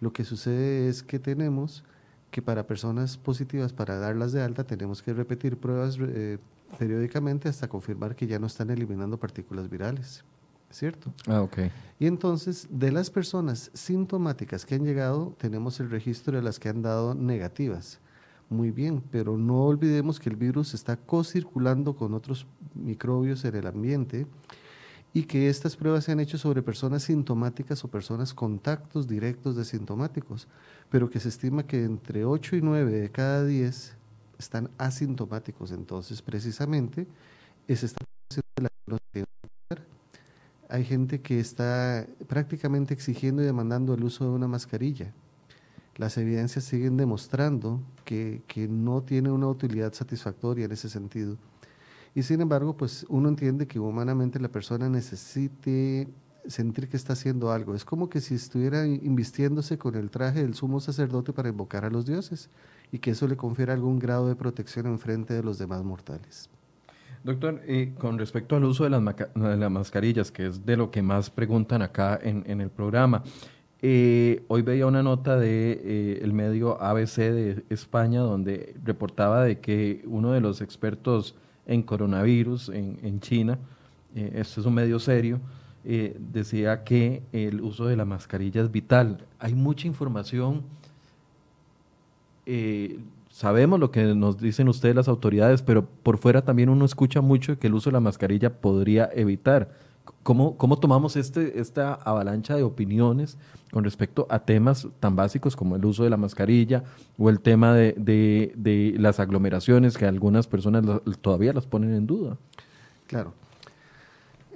Lo que sucede es que tenemos que para personas positivas, para darlas de alta, tenemos que repetir pruebas eh, periódicamente hasta confirmar que ya no están eliminando partículas virales. ¿Cierto?
Ah, ok.
Y entonces, de las personas sintomáticas que han llegado, tenemos el registro de las que han dado negativas. Muy bien, pero no olvidemos que el virus está co-circulando con otros microbios en el ambiente y que estas pruebas se han hecho sobre personas sintomáticas o personas contactos directos de sintomáticos, pero que se estima que entre 8 y 9 de cada 10 están asintomáticos. Entonces, precisamente, es esta Hay gente que está prácticamente exigiendo y demandando el uso de una mascarilla. Las evidencias siguen demostrando que, que no tiene una utilidad satisfactoria en ese sentido. Y sin embargo, pues uno entiende que humanamente la persona necesite sentir que está haciendo algo. Es como que si estuviera invistiéndose con el traje del sumo sacerdote para invocar a los dioses y que eso le confiera algún grado de protección en frente de los demás mortales.
Doctor, con respecto al uso de las, de las, mascarillas, que es de lo que más preguntan acá en, en el programa, eh, hoy veía una nota de eh, el medio ABC de España donde reportaba de que uno de los expertos en coronavirus en, en China, eh, esto es un medio serio, eh, decía que el uso de la mascarilla es vital. Hay mucha información, eh, sabemos lo que nos dicen ustedes las autoridades, pero por fuera también uno escucha mucho que el uso de la mascarilla podría evitar. ¿Cómo, cómo tomamos este, esta avalancha de opiniones con respecto a temas tan básicos como el uso de la mascarilla o el tema de, de, las aglomeraciones que algunas personas todavía las ponen en duda?
Claro.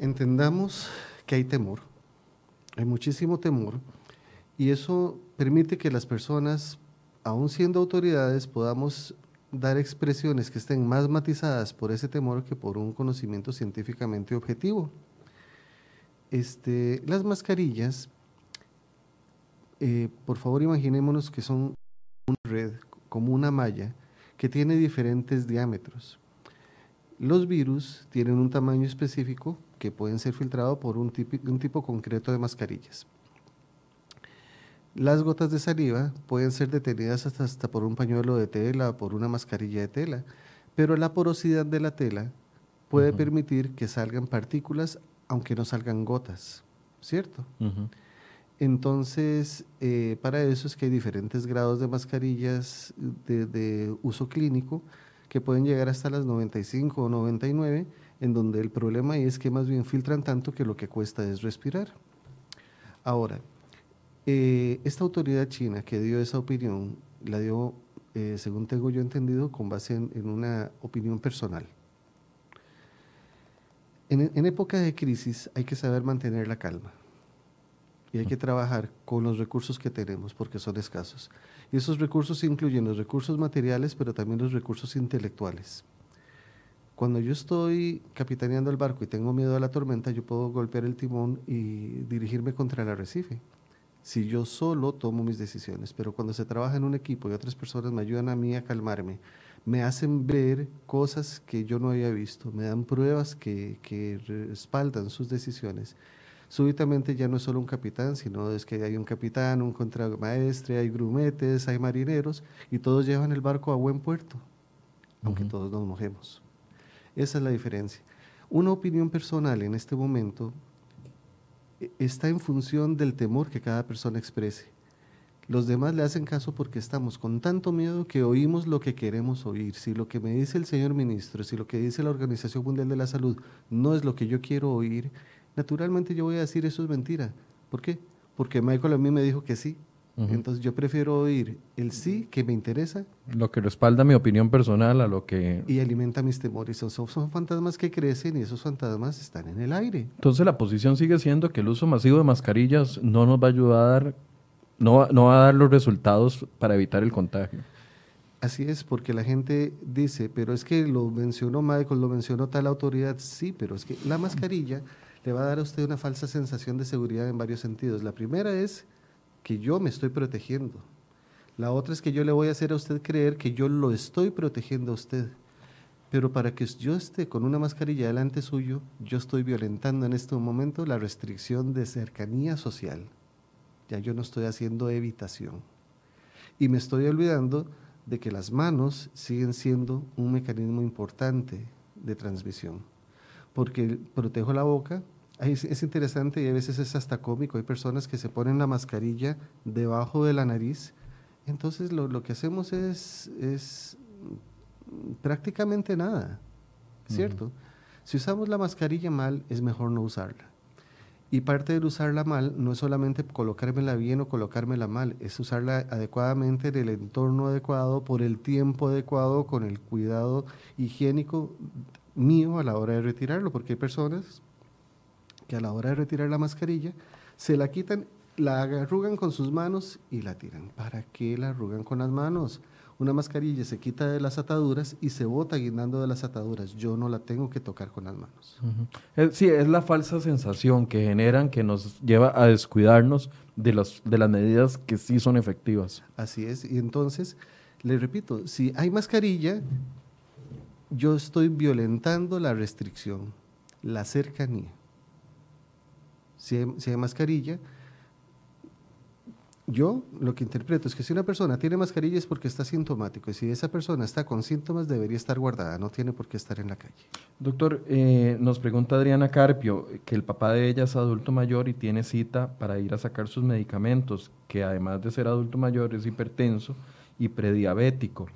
Entendamos que hay temor, hay muchísimo temor, y eso permite que las personas, aún siendo autoridades, podamos dar expresiones que estén más matizadas por ese temor que por un conocimiento científicamente objetivo. Este, las mascarillas, eh, por favor imaginémonos que son una red, como una malla, que tiene diferentes diámetros. Los virus tienen un tamaño específico que pueden ser filtrados por un tipo, un tipo concreto de mascarillas. Las gotas de saliva pueden ser detenidas hasta, hasta por un pañuelo de tela o por una mascarilla de tela, pero la porosidad de la tela puede permitir que salgan partículas aunque no salgan gotas, ¿cierto? Entonces, eh, para eso es que hay diferentes grados de mascarillas de, uso clínico que pueden llegar hasta las 95 o 99, en donde el problema es que más bien filtran tanto que lo que cuesta es respirar. Ahora, eh, esta autoridad china que dio esa opinión, la dio, eh, según tengo yo entendido, con base en una opinión personal. En, época de crisis hay que saber mantener la calma y hay que trabajar con los recursos que tenemos porque son escasos. Y esos recursos incluyen los recursos materiales, pero también los recursos intelectuales. Cuando yo estoy capitaneando el barco y tengo miedo a la tormenta, yo puedo golpear el timón y dirigirme contra el arrecife. Si yo solo tomo mis decisiones, pero cuando se trabaja en un equipo y otras personas me ayudan a mí a calmarme, me hacen ver cosas que yo no había visto, me dan pruebas que, que respaldan sus decisiones. Súbitamente ya no es solo un capitán, sino es que hay un capitán, un contramaestre, hay grumetes, hay marineros y todos llevan el barco a buen puerto, aunque todos nos mojemos. Esa es la diferencia. Una opinión personal en este momento e, está en función del temor que cada persona exprese. Los demás le hacen caso porque estamos con tanto miedo que oímos lo que queremos oír. Si lo que me dice el señor ministro, si lo que dice la Organización Mundial de la Salud no es lo que yo quiero oír, naturalmente yo voy a decir eso es mentira. ¿Por qué? Porque Michael a mí me dijo que sí. Entonces yo prefiero oír el sí que me interesa.
Lo que respalda mi opinión personal a lo que...
Y alimenta mis temores. Son, son, fantasmas que crecen y esos fantasmas están en el aire.
Entonces la posición sigue siendo que el uso masivo de mascarillas no nos va a ayudar no, no va a dar los resultados para evitar el contagio.
Así es, porque la gente dice, pero es que lo mencionó Michael, lo mencionó tal autoridad, sí, pero es que la mascarilla le va a dar a usted una falsa sensación de seguridad en varios sentidos. La primera es que yo me estoy protegiendo. La otra es que yo le voy a hacer a usted creer que yo lo estoy protegiendo a usted. Pero para que yo esté con una mascarilla delante suyo, yo estoy violentando en este momento la restricción de cercanía social. Ya yo no estoy haciendo evitación. Y me estoy olvidando de que las manos siguen siendo un mecanismo importante de transmisión. Porque protejo la boca, es, interesante y a veces es hasta cómico. Hay personas que se ponen la mascarilla debajo de la nariz. Entonces lo, que hacemos es, es prácticamente nada, ¿cierto? Si usamos la mascarilla mal, es mejor no usarla. Y parte de usarla mal no es solamente colocármela bien o colocármela mal, es usarla adecuadamente en el entorno adecuado, por el tiempo adecuado, con el cuidado higiénico mío a la hora de retirarlo, porque hay personas que a la hora de retirar la mascarilla se la quitan, la arrugan con sus manos y la tiran. ¿Para qué la arrugan con las manos? Una mascarilla se quita de las ataduras y se bota guindando de las ataduras. Yo no la tengo que tocar con las manos.
sí, es la falsa sensación que generan que nos lleva a descuidarnos de, los, de las medidas que sí son efectivas.
Así es. Y entonces, le repito, si hay mascarilla, yo estoy violentando la restricción, la cercanía. Si si hay mascarilla, yo lo que interpreto es que si una persona tiene mascarilla es porque está sintomático y si esa persona está con síntomas debería estar guardada, no tiene por qué estar en la calle.
Doctor, eh, nos pregunta Adriana Carpio que el papá de ella es adulto mayor y tiene cita para ir a sacar sus medicamentos, que además de ser adulto mayor es hipertenso y prediabético.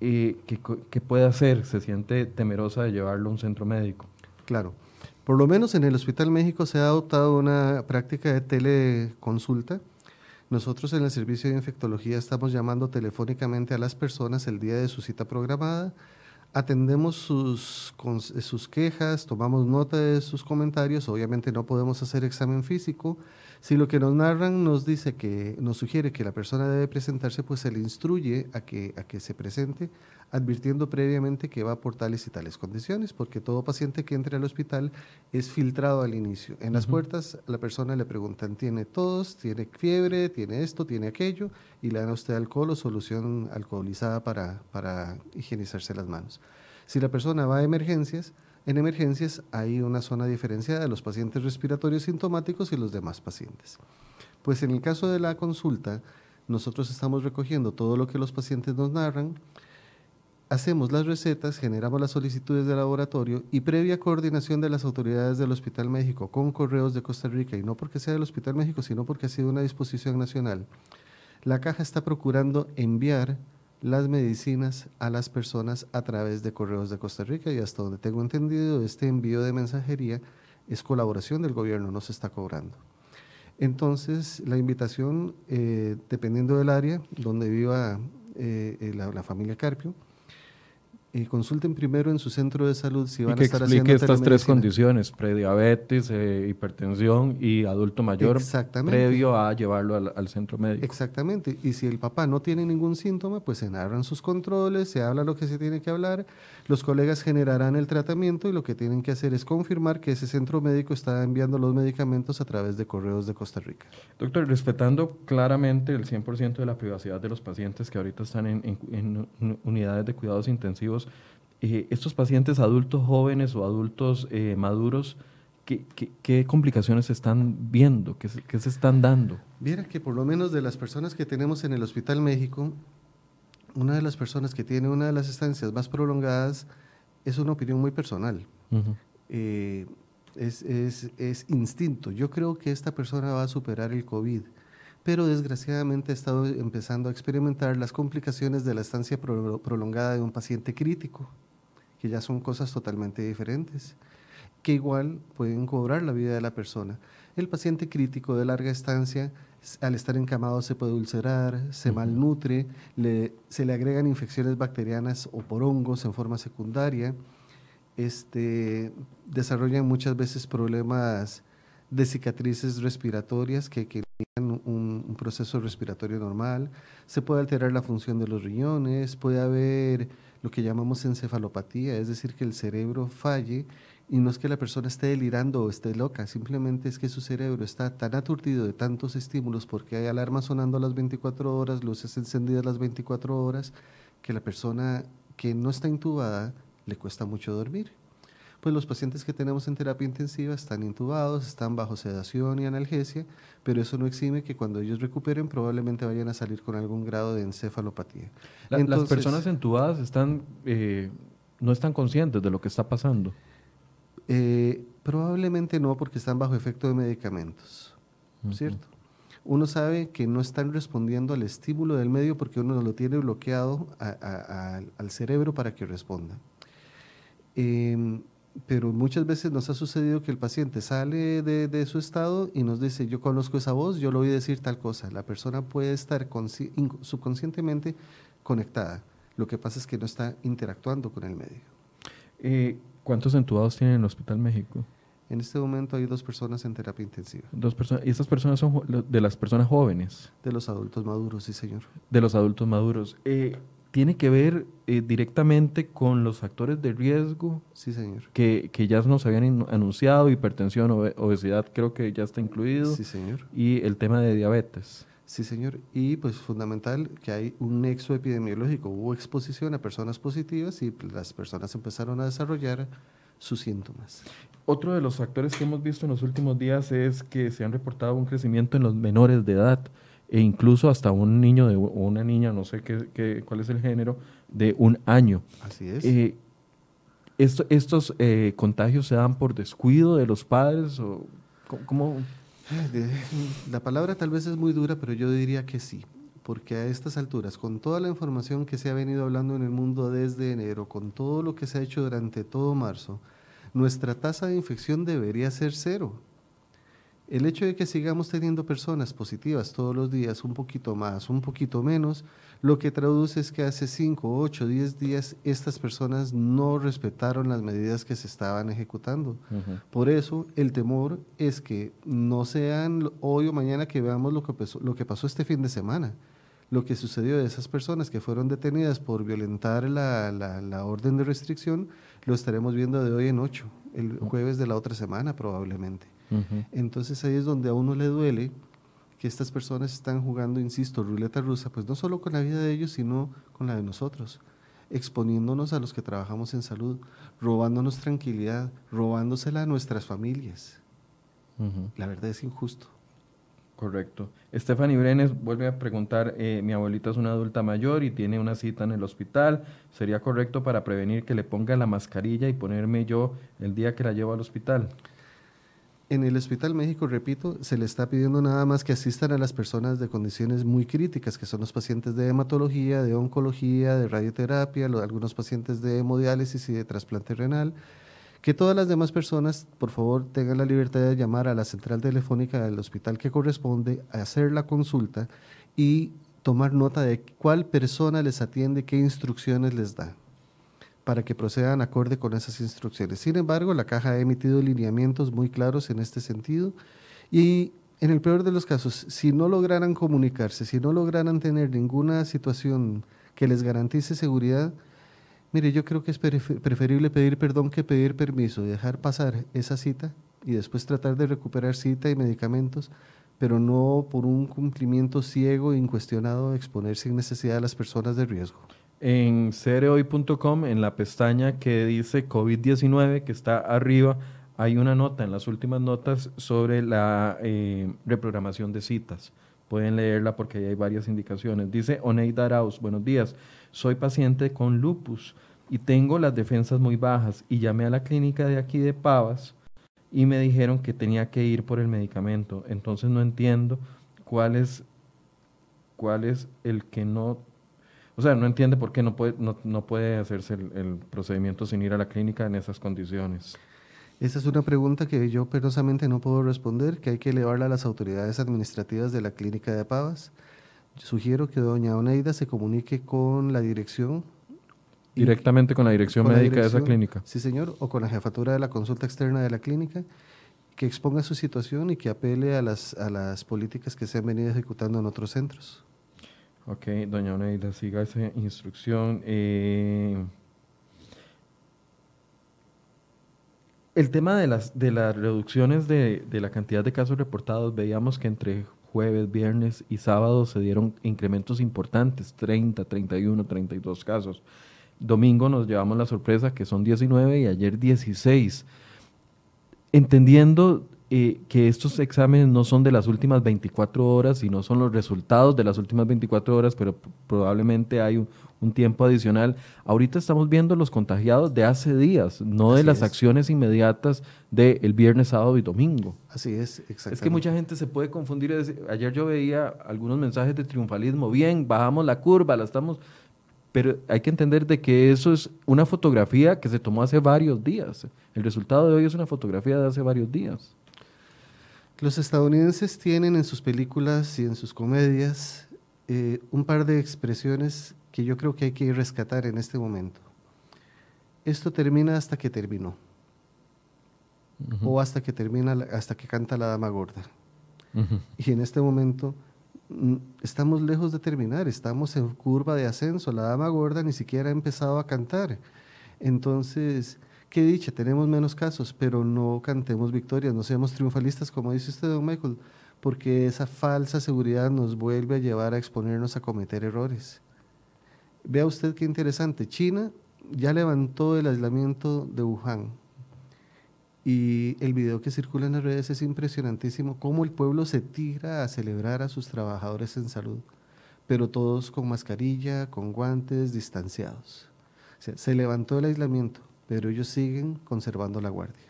Eh, ¿qué, ¿Qué puede hacer? ¿Se siente temerosa de llevarlo a un centro médico?
Claro. Por lo menos en el Hospital México se ha adoptado una práctica de teleconsulta nosotros en el servicio de infectología estamos llamando telefónicamente a las personas el día de su cita programada, atendemos sus, sus quejas, tomamos nota de sus comentarios, obviamente no podemos hacer examen físico, si lo que nos narran nos dice que nos sugiere que la persona debe presentarse, pues se le instruye a que, a que se presente, advirtiendo previamente que va por tales y tales condiciones, porque todo paciente que entre al hospital es filtrado al inicio. En las puertas la persona le preguntan, ¿tiene tos? ¿Tiene fiebre? ¿Tiene esto? ¿Tiene aquello? Y le dan a usted alcohol o solución alcoholizada para, para higienizarse las manos. Si la persona va a emergencias, en emergencias hay una zona diferenciada de los pacientes respiratorios sintomáticos y los demás pacientes. Pues en el caso de la consulta, nosotros estamos recogiendo todo lo que los pacientes nos narran, hacemos las recetas, generamos las solicitudes de laboratorio y previa coordinación de las autoridades del Hospital México con correos de Costa Rica, y no porque sea del Hospital México, sino porque ha sido una disposición nacional, la caja está procurando enviar las medicinas a las personas a través de correos de Costa Rica y hasta donde tengo entendido, este envío de mensajería es colaboración del gobierno, no se está cobrando. Entonces, la invitación, eh, dependiendo del área donde viva eh, eh, la familia Carpio, y consulten primero en su centro de salud si van
a estar explique estas tres condiciones, prediabetes, eh, hipertensión y adulto mayor, previo a llevarlo al, centro médico.
Exactamente, y si el papá no tiene ningún síntoma, pues se narran sus controles, se habla lo que se tiene que hablar, los colegas generarán el tratamiento y lo que tienen que hacer es confirmar que ese centro médico está enviando los medicamentos a través de correos de Costa Rica.
Doctor, respetando claramente el 100% de la privacidad de los pacientes que ahorita están en unidades de cuidados intensivos, eh, estos pacientes adultos jóvenes o adultos eh, maduros, ¿qué, complicaciones están viendo? ¿Qué, se están dando?
Mira que por lo menos de las personas que tenemos en el Hospital México, una de las personas que tiene una de las estancias más prolongadas es una opinión muy personal. Eh, es, es, es, instinto. Yo creo que esta persona va a superar el COVID, pero desgraciadamente ha estado empezando a experimentar las complicaciones de la estancia prolongada de un paciente crítico que ya son cosas totalmente diferentes, que igual pueden cobrar la vida de la persona. El paciente crítico de larga estancia, al estar encamado, se puede ulcerar, se malnutre, se le agregan infecciones bacterianas o por hongos en forma secundaria, este, desarrollan muchas veces problemas de cicatrices respiratorias que, que un, proceso respiratorio normal, se puede alterar la función de los riñones, puede haber lo que llamamos encefalopatía, es decir, que el cerebro falle y no es que la persona esté delirando o esté loca, simplemente es que su cerebro está tan aturdido de tantos estímulos porque hay alarmas sonando a las 24 horas, luces encendidas las 24 horas, que la persona que no está intubada le cuesta mucho dormir. Pues los pacientes que tenemos en terapia intensiva están intubados, están bajo sedación y analgesia, pero eso no exime que cuando ellos recuperen probablemente vayan a salir con algún grado de encefalopatía.
las personas entubadas están, eh, no están conscientes de lo que está pasando.
Eh, probablemente no, porque están bajo efecto de medicamentos, ¿cierto? Uno sabe que no están respondiendo al estímulo del medio porque uno lo tiene bloqueado al cerebro para que responda. Em, pero muchas veces nos ha sucedido que el paciente sale de, su estado y nos dice, yo conozco esa voz, yo lo oí decir tal cosa. La persona puede estar subconscientemente conectada. Lo que pasa es que no está interactuando con el medio.
Eh, ¿Cuántos entubados tiene en el Hospital México?
En este momento hay dos personas en terapia intensiva.
Dos personas. ¿Y estas personas son de las personas jóvenes?
De los adultos maduros, sí, señor.
De los adultos maduros. Eh, ¿Tiene que ver eh, directamente con los factores de riesgo?
Sí, señor.
Que, que ya nos habían anunciado, hipertensión, obesidad creo que ya está incluido.
Sí, señor.
Y el tema de diabetes.
Sí, señor. Y pues fundamental que hay un nexo epidemiológico. Hubo exposición a personas positivas y las personas empezaron a desarrollar sus síntomas.
Otro de los factores que hemos visto en los últimos días es que se han reportado un crecimiento en los menores de edad e incluso hasta un niño de, o una niña, no sé qué, cuál es el género, de un año.
Así es.
Eh, ¿Estos eh, contagios se dan por descuido de los padres o cómo?
La palabra tal vez es muy dura, pero yo diría que sí, porque a estas alturas, con toda la información que se ha venido hablando en el mundo desde enero, con todo lo que se ha hecho durante todo marzo, nuestra tasa de infección debería ser cero. El hecho de que sigamos teniendo personas positivas todos los días, un poquito más, un poquito menos, lo que traduce es que hace 5, 8, 10 días estas personas no respetaron las medidas que se estaban ejecutando. Por eso el temor es que no sean hoy o mañana que veamos lo que, pasó, lo que pasó este fin de semana. Lo que sucedió de esas personas que fueron detenidas por violentar la, la orden de restricción, lo estaremos viendo de hoy en 8, el jueves de la otra semana probablemente. Entonces ahí es donde a uno le duele que estas personas están jugando, insisto, ruleta rusa, pues no solo con la vida de ellos, sino con la de nosotros, exponiéndonos a los que trabajamos en salud, robándonos tranquilidad, robándosela a nuestras familias. La verdad es injusto.
Correcto. Stephanie Brenes vuelve a preguntar, eh, mi abuelita es una adulta mayor y tiene una cita en el hospital, ¿sería correcto para prevenir que le ponga la mascarilla y ponerme yo el día que la llevo al hospital?
En el Hospital México, repito, se le está pidiendo nada más que asistan a las personas de condiciones muy críticas, que son los pacientes de hematología, de oncología, de radioterapia, algunos pacientes de hemodiálisis y de trasplante renal. Que todas las demás personas, por favor, tengan la libertad de llamar a la central telefónica del hospital que corresponde, hacer la consulta y tomar nota de cuál persona les atiende, qué instrucciones les da para que procedan acorde con esas instrucciones. Sin embargo, la caja ha emitido lineamientos muy claros en este sentido y en el peor de los casos, si no lograran comunicarse, si no lograran tener ninguna situación que les garantice seguridad, mire, yo creo que es preferible pedir perdón que pedir permiso dejar pasar esa cita y después tratar de recuperar cita y medicamentos, pero no por un cumplimiento ciego e incuestionado exponerse sin necesidad a las personas de riesgo
en cereoy.com, en la pestaña que dice COVID-19, que está arriba, hay una nota en las últimas notas sobre la eh, reprogramación de citas. Pueden leerla porque ahí hay varias indicaciones. Dice Oneida Arauz, buenos días, soy paciente con lupus y tengo las defensas muy bajas y llamé a la clínica de aquí de Pavas y me dijeron que tenía que ir por el medicamento. Entonces no entiendo cuál es, cuál es el que no o sea, no entiende por qué no puede, no, puede hacerse el, procedimiento sin ir a la clínica en esas condiciones.
Esa es una pregunta que yo penosamente no puedo responder, que hay que elevarla a las autoridades administrativas de la clínica de Pavas. sugiero que doña Oneida se comunique con la dirección.
Directamente con la dirección médica de esa clínica.
Sí, señor, o con la jefatura de la consulta externa de la clínica, que exponga su situación y que apele a las, a las políticas que se han venido ejecutando en otros centros.
Ok, doña Oneida, siga esa instrucción. Eh, el tema de las, de las reducciones de, de, la cantidad de casos reportados, veíamos que entre jueves, viernes y sábado se dieron incrementos importantes, 30, 31, 32 casos. domingo nos llevamos la sorpresa que son 19 y ayer 16. Entendiendo eh, que estos exámenes no son de las últimas 24 horas y no son los resultados de las últimas 24 horas, pero probablemente hay un, tiempo adicional. Ahorita estamos viendo los contagiados de hace días, no de las acciones inmediatas del viernes, sábado y domingo.
Así es, exactamente.
Es que mucha gente se puede confundir. Ayer yo veía algunos mensajes de triunfalismo. Bien, bajamos la curva, la estamos pero hay que entender de que eso es una fotografía que se tomó hace varios días. El resultado de hoy es una fotografía de hace varios días.
Los estadounidenses tienen en sus películas y en sus comedias eh, un par de expresiones que yo creo que hay que rescatar en este momento. Esto termina hasta que terminó. O hasta que termina, hasta que canta la dama gorda. Y en este momento mm, estamos lejos de terminar, estamos en curva de ascenso. La dama gorda ni siquiera ha empezado a cantar. Entonces, qué dicha, tenemos menos casos, pero no cantemos victorias, no seamos triunfalistas, como dice usted, don Michael, porque esa falsa seguridad nos vuelve a llevar a exponernos a cometer errores. Vea usted qué interesante, China ya levantó el aislamiento de Wuhan. Y el video que circula en las redes es impresionantísimo, cómo el pueblo se tira a celebrar a sus trabajadores en salud, pero todos con mascarilla, con guantes, distanciados. se levantó el aislamiento pero ellos siguen conservando la guardia.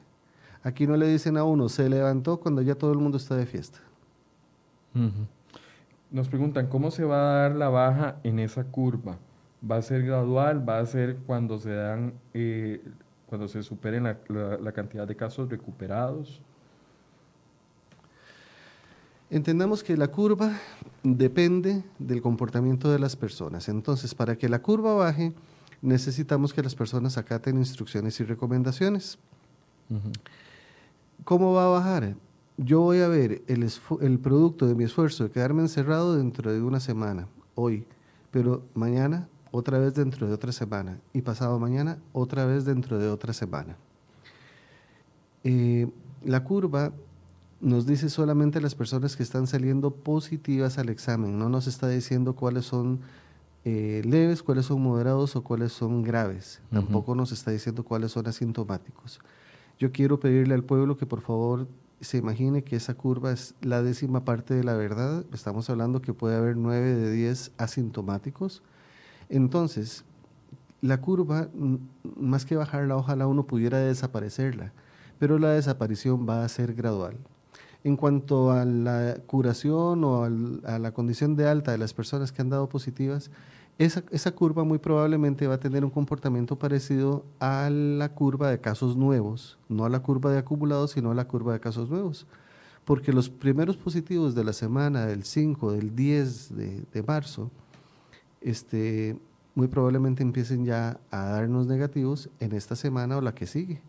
Aquí no le dicen a uno, se levantó cuando ya todo el mundo está de fiesta.
Nos preguntan, ¿cómo se va a dar la baja en esa curva? ¿Va a ser gradual? ¿Va a ser cuando se dan, eh, cuando se superen la, cantidad de casos recuperados?
Entendamos que la curva depende del comportamiento de las personas. Entonces, para que la curva baje, necesitamos que las personas acaten instrucciones y recomendaciones. ¿Cómo va a bajar? Yo voy a ver el, el, producto de mi esfuerzo de quedarme encerrado dentro de una semana, hoy, pero mañana otra vez dentro de otra semana y pasado mañana otra vez dentro de otra semana. Eh, la curva nos dice solamente las personas que están saliendo positivas al examen, no nos está diciendo cuáles son eh, leves, cuáles son moderados o cuáles son graves. Tampoco nos está diciendo cuáles son asintomáticos. Yo quiero pedirle al pueblo que por favor se imagine que esa curva es la décima parte de la verdad. Estamos hablando que puede haber nueve de diez asintomáticos. Entonces, la curva, más que bajarla, ojalá uno pudiera desaparecerla, pero la desaparición va a ser gradual. En cuanto a la curación o a la condición de alta de las personas que han dado positivas, esa, esa, curva muy probablemente va a tener un comportamiento parecido a la curva de casos nuevos, no a la curva de acumulados, sino a la curva de casos nuevos. Porque los primeros positivos de la semana del 5, del 10 de, de marzo, este, muy probablemente empiecen ya a darnos negativos en esta semana o la que sigue.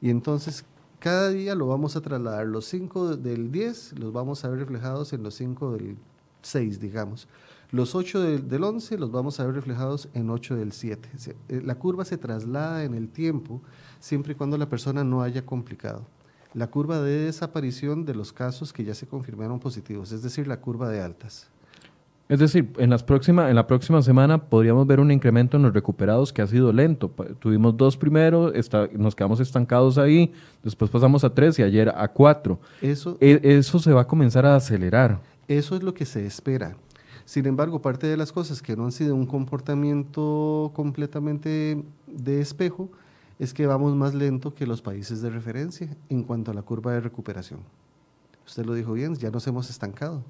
Y entonces cada día lo vamos a trasladar. Los 5 del 10 los vamos a ver reflejados en los 5 del 6, digamos. Los 8 del, 11 los vamos a ver reflejados en 8 del 7. Eh, la curva se traslada en el tiempo siempre y cuando la persona no haya complicado. La curva de desaparición de los casos que ya se confirmaron positivos, es decir, la curva de altas.
Es decir, en, las próxima, en la próxima semana podríamos ver un incremento en los recuperados que ha sido lento. Tuvimos dos primero, nos quedamos estancados ahí, después pasamos a tres y ayer a cuatro. Eso, e, eso se va a comenzar a acelerar.
Eso es lo que se espera. Sin embargo, parte de las cosas que no han sido un comportamiento completamente de espejo es que vamos más lento que los países de referencia en cuanto a la curva de recuperación. Usted lo dijo bien, ya nos hemos estancado.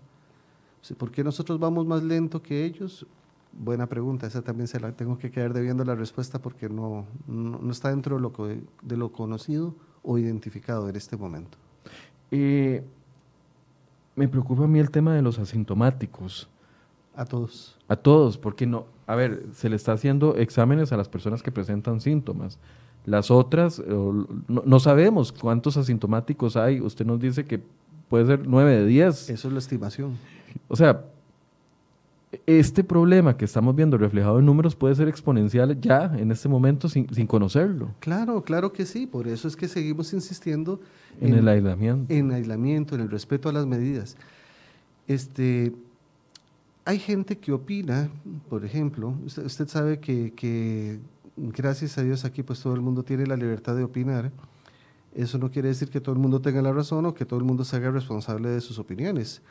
¿Por qué nosotros vamos más lento que ellos? Buena pregunta, esa también se la tengo que quedar debiendo la respuesta porque no, no, está dentro de lo, de lo conocido o identificado en este momento.
Eh, me preocupa a mí el tema de los asintomáticos.
A todos.
A todos, porque no, a ver, se le está haciendo exámenes a las personas que presentan síntomas. Las otras, no, no, sabemos cuántos asintomáticos hay. Usted nos dice que puede ser 9 de 10.
Eso es la estimación.
O sea, este problema que estamos viendo reflejado en números puede ser exponencial ya en este momento sin, conocerlo.
Claro, claro que sí. Por eso es que seguimos insistiendo
en, el aislamiento.
En aislamiento, en el respeto a las medidas. Este, hay gente que opina, por ejemplo, usted, sabe que, gracias a Dios aquí pues todo el mundo tiene la libertad de opinar. Eso no quiere decir que todo el mundo tenga la razón o que todo el mundo se haga responsable de sus opiniones.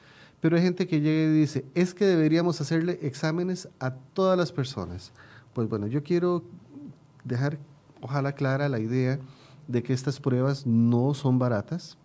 Pero hay gente que llega y dice, es que deberíamos hacerle exámenes a todas las personas. Pues bueno, yo quiero dejar, ojalá clara la idea de que estas pruebas no son baratas,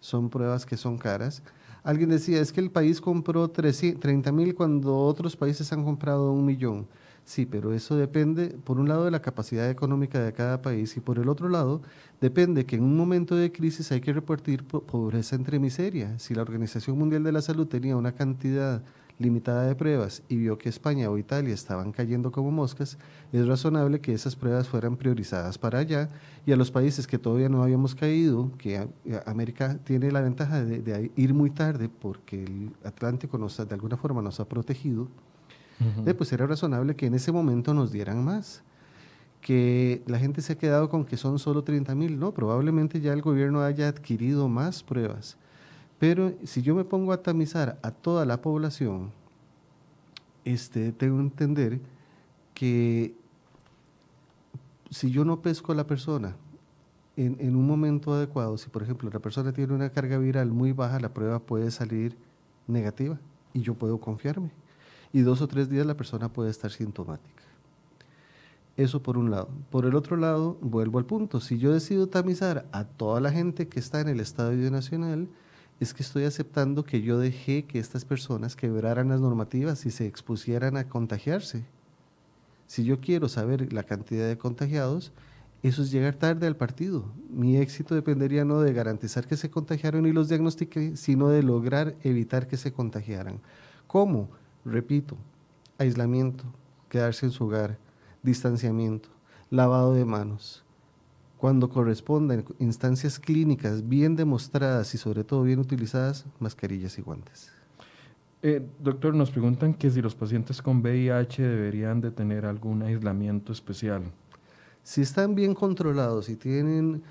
son pruebas que son caras. Alguien decía, es que el país compró 30 mil cuando otros países han comprado un millón. Sí, pero eso depende, por un lado, de la capacidad económica de cada país y por el otro lado, depende que en un momento de crisis hay que repartir pobreza entre miseria. Si la Organización Mundial de la Salud tenía una cantidad limitada de pruebas y vio que España o Italia estaban cayendo como moscas, es razonable que esas pruebas fueran priorizadas para allá y a los países que todavía no habíamos caído, que América tiene la ventaja de, ir muy tarde porque el Atlántico nos, de alguna forma nos ha protegido, pues era razonable que en ese momento nos dieran más. Que la gente se ha quedado con que son solo 30 mil, no, probablemente ya el gobierno haya adquirido más pruebas. Pero si yo me pongo a tamizar a toda la población, este, tengo que entender que si yo no pesco a la persona en, en, un momento adecuado, si por ejemplo la persona tiene una carga viral muy baja, la prueba puede salir negativa y yo puedo confiarme y dos o tres días la persona puede estar sintomática. Eso por un lado. Por el otro lado, vuelvo al punto, si yo decido tamizar a toda la gente que está en el Estadio Nacional, es que estoy aceptando que yo dejé que estas personas quebraran las normativas y se expusieran a contagiarse. Si yo quiero saber la cantidad de contagiados, eso es llegar tarde al partido. Mi éxito dependería no de garantizar que se contagiaron y los diagnostiqué, sino de lograr evitar que se contagiaran. ¿Cómo? Repito, aislamiento, quedarse en su hogar, distanciamiento, lavado de manos. Cuando correspondan instancias clínicas bien demostradas y sobre todo bien utilizadas, mascarillas y guantes.
Eh, doctor, nos preguntan que si los pacientes con VIH deberían de tener algún aislamiento especial.
Si están bien controlados y tienen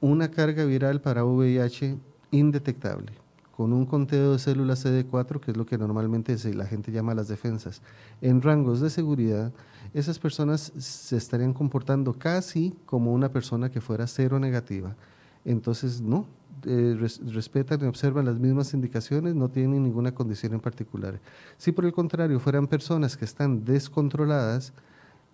una carga viral para VIH indetectable, con un conteo de células CD4, que es lo que normalmente la gente llama las defensas, en rangos de seguridad, esas personas se estarían comportando casi como una persona que fuera cero negativa. Entonces, no, eh, respetan y observan las mismas indicaciones, no tienen ninguna condición en particular. Si por el contrario fueran personas que están descontroladas,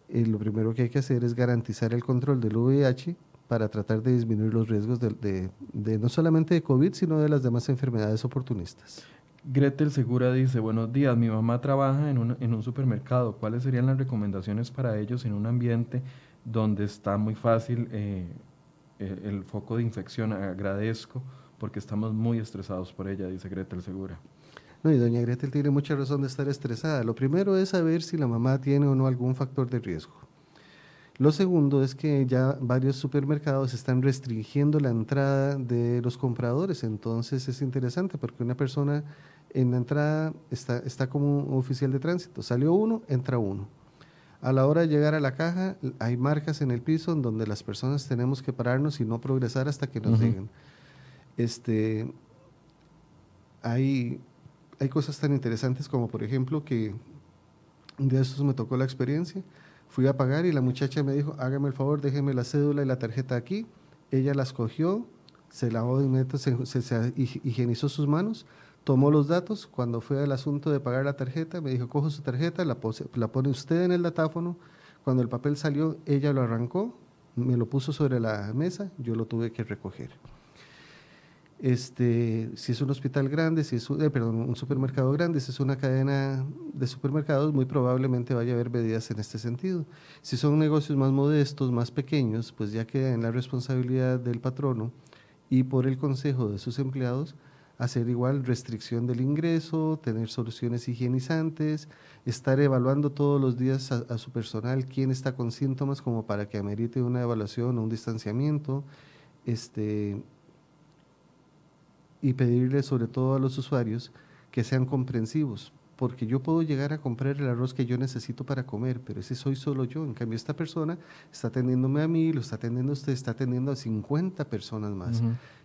eh, lo primero que hay que hacer es garantizar el control del VIH para tratar de disminuir los riesgos de, no solamente de COVID, sino de las demás enfermedades oportunistas.
Gretel Segura dice, buenos días, mi mamá trabaja en un, en un supermercado, ¿cuáles serían las recomendaciones para ellos en un ambiente donde está muy fácil eh, el, foco de infección? Agradezco porque estamos muy estresados por ella, dice Gretel Segura.
No, y doña Gretel tiene mucha razón de estar estresada. Lo primero es saber si la mamá tiene o no algún factor de riesgo. Lo segundo es que ya varios supermercados están restringiendo la entrada de los compradores, entonces es interesante porque una persona en la entrada está, está como un oficial de tránsito, salió uno, entra uno. A la hora de llegar a la caja hay marcas en el piso en donde las personas tenemos que pararnos y no progresar hasta que nos lleguen. Este, hay, hay cosas tan interesantes como por ejemplo que de estos me tocó la experiencia Fui a pagar y la muchacha me dijo, hágame el favor, déjeme la cédula y la tarjeta aquí. Ella las cogió, se lavó de inmediato, se, se, higienizó sus manos, tomó los datos. Cuando fue al asunto de pagar la tarjeta, me dijo, cojo su tarjeta, la, la pone usted en el datáfono. Cuando el papel salió, ella lo arrancó, me lo puso sobre la mesa, yo lo tuve que recoger. Este, si es un hospital grande, si es un, eh, perdón, un supermercado grande, si es una cadena de supermercados, muy probablemente vaya a haber medidas en este sentido. Si son negocios más modestos, más pequeños, pues ya queda en la responsabilidad del patrono y por el consejo de sus empleados hacer igual restricción del ingreso, tener soluciones higienizantes, estar evaluando todos los días a, a su personal quién está con síntomas como para que amerite una evaluación o un distanciamiento. Este, y pedirle sobre todo a los usuarios que sean comprensivos, porque yo puedo llegar a comprar el arroz que yo necesito para comer, pero ese soy solo yo. En cambio, esta persona está atendiéndome a mí, lo está atendiendo a usted, está atendiendo a 50 personas más.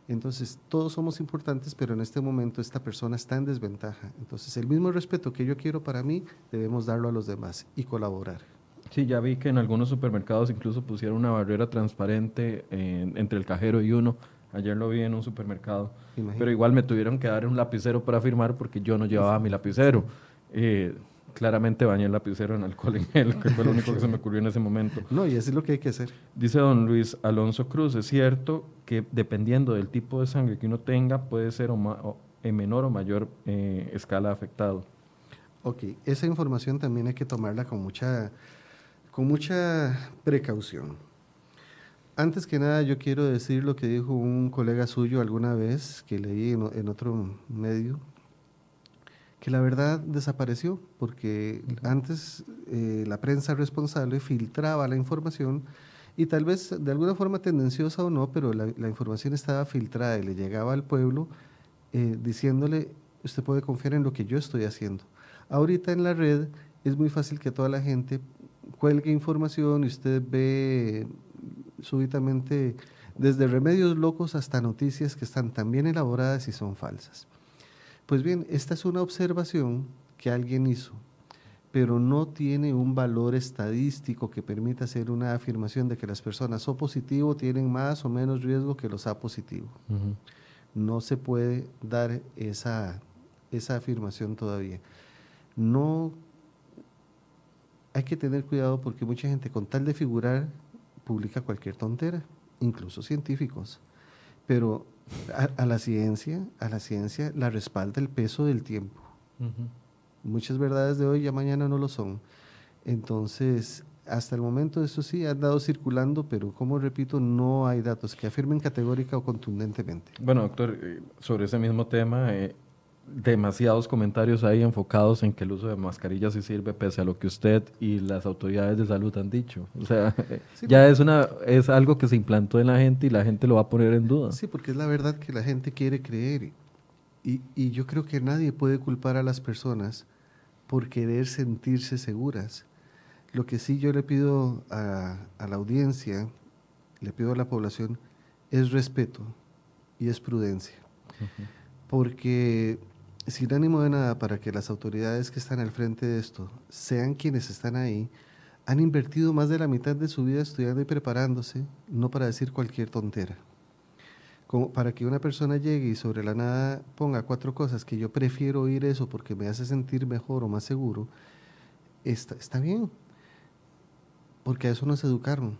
Entonces, todos somos importantes, pero en este momento esta persona está en desventaja. Entonces, el mismo respeto que yo quiero para mí, debemos darlo a los demás y colaborar.
Sí, ya vi que en algunos supermercados incluso pusieron una barrera transparente entre el cajero y uno. Ayer lo vi en un supermercado. Pero igual me tuvieron que dar un lapicero para firmar porque yo no llevaba mi lapicero. Eh, claramente bañé el lapicero en alcohol en gel, que fue lo único que se me ocurrió en ese momento.
No, y eso es lo que hay que hacer.
Dice don Luis Alonso Cruz, es cierto que dependiendo del tipo de sangre que uno tenga, puede ser en menor o mayor eh, escala afectado.
Ok, esa información también hay que tomarla con mucha, con mucha precaución. Antes que nada, yo quiero decir lo que dijo un colega suyo alguna vez que leí en otro medio, que la verdad desapareció, porque antes eh, la prensa responsable filtraba la información y tal vez de alguna forma tendenciosa o no, pero la, información estaba filtrada y le llegaba al pueblo eh, diciéndole, usted puede confiar en lo que yo estoy haciendo. Ahorita en la red es muy fácil que toda la gente cuelgue información y usted ve súbitamente desde remedios locos hasta noticias que están tan bien elaboradas y son falsas. Pues bien, esta es una observación que alguien hizo, pero no tiene un valor estadístico que permita hacer una afirmación de que las personas O positivo tienen más o menos riesgo que los A positivo. No se puede dar esa, esa afirmación todavía. No hay que tener cuidado porque mucha gente con tal de figurar publica cualquier tontera, incluso científicos. Pero a, la ciencia, a la ciencia la respalda el peso del tiempo. Muchas verdades de hoy ya mañana no lo son. Entonces, hasta el momento eso sí ha andado circulando, pero como repito, no hay datos que afirmen categórica o contundentemente.
Bueno, doctor, eh, sobre ese mismo tema, eh, demasiados comentarios ahí enfocados en que el uso de mascarillas sí sirve pese a lo que usted y las autoridades de salud han dicho. O sea, ya es una es algo que se implantó en la gente y la gente lo va a poner en duda.
Sí, porque es la verdad que la gente quiere creer. Y, y yo creo que nadie puede culpar a las personas por querer sentirse seguras. Lo que sí yo le pido a, a la audiencia, le pido a la población, es respeto y es prudencia. Porque sin ánimo de nada para que las autoridades que están al frente de esto sean quienes están ahí, han invertido más de la mitad de su vida estudiando y preparándose, no para decir cualquier tontera. Como para que una persona llegue y sobre la nada ponga cuatro cosas que yo prefiero oír eso porque me hace sentir mejor o más seguro, está, está bien, porque a eso nos educaron.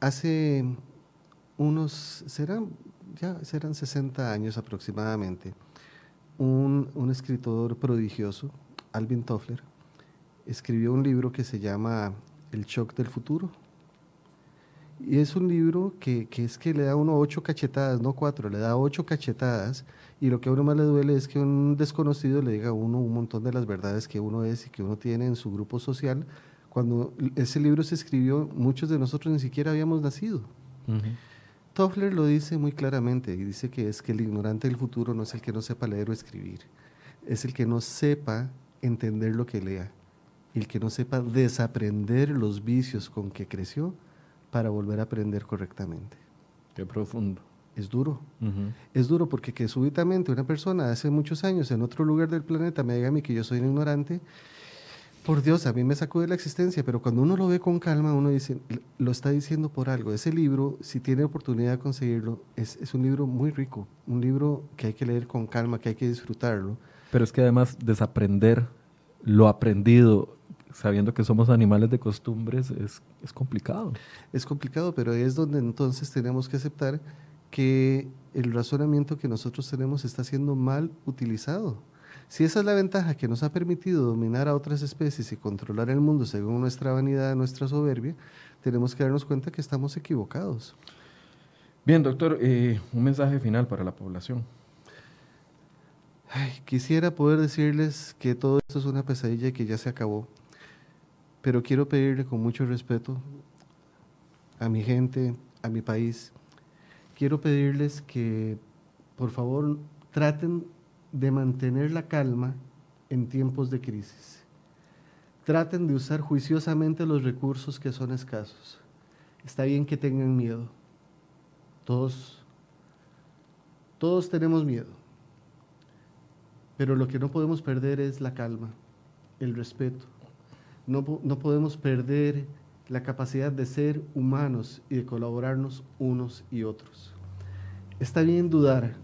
Hace unos, serán, ya serán 60 años aproximadamente, un, escritor prodigioso, Alvin Toffler, escribió un libro que se llama El shock del futuro. Y es un libro que, es que le da uno ocho cachetadas, no cuatro, le da ocho cachetadas. Y lo que a uno más le duele es que un desconocido le diga a uno un montón de las verdades que uno es y que uno tiene en su grupo social. Cuando ese libro se escribió, muchos de nosotros ni siquiera habíamos nacido. Toffler lo dice muy claramente y dice que es que el ignorante del futuro no es el que no sepa leer o escribir, es el que no sepa entender lo que lea, el que no sepa desaprender los vicios con que creció para volver a aprender correctamente.
Qué profundo.
Es duro. Es duro porque que súbitamente una persona hace muchos años en otro lugar del planeta me diga a mí que yo soy un ignorante por Dios, a mí me sacó de la existencia, pero cuando uno lo ve con calma, uno dice, lo está diciendo por algo. Ese libro, si tiene oportunidad de conseguirlo, es, un libro muy rico, un libro que hay que leer con calma, que hay que disfrutarlo.
Pero es que además desaprender lo aprendido, sabiendo que somos animales de costumbres, es, es complicado.
Es complicado, pero es donde entonces tenemos que aceptar que el razonamiento que nosotros tenemos está siendo mal utilizado si esa es la ventaja que nos ha permitido dominar a otras especies y controlar el mundo según nuestra vanidad, nuestra soberbia, tenemos que darnos cuenta que estamos equivocados.
Bien, doctor, eh, un mensaje final para la población.
quisiera poder decirles que todo esto es una pesadilla y que ya se acabó, pero quiero pedirle con mucho respeto a mi gente, a mi país, quiero pedirles que por favor traten de mantener la calma en tiempos de crisis. Traten de usar juiciosamente los recursos que son escasos. Está bien que tengan miedo. Todos, todos tenemos miedo. Pero lo que no podemos perder es la calma, el respeto. No, no podemos perder la capacidad de ser humanos y de colaborarnos unos y otros. Está bien dudar,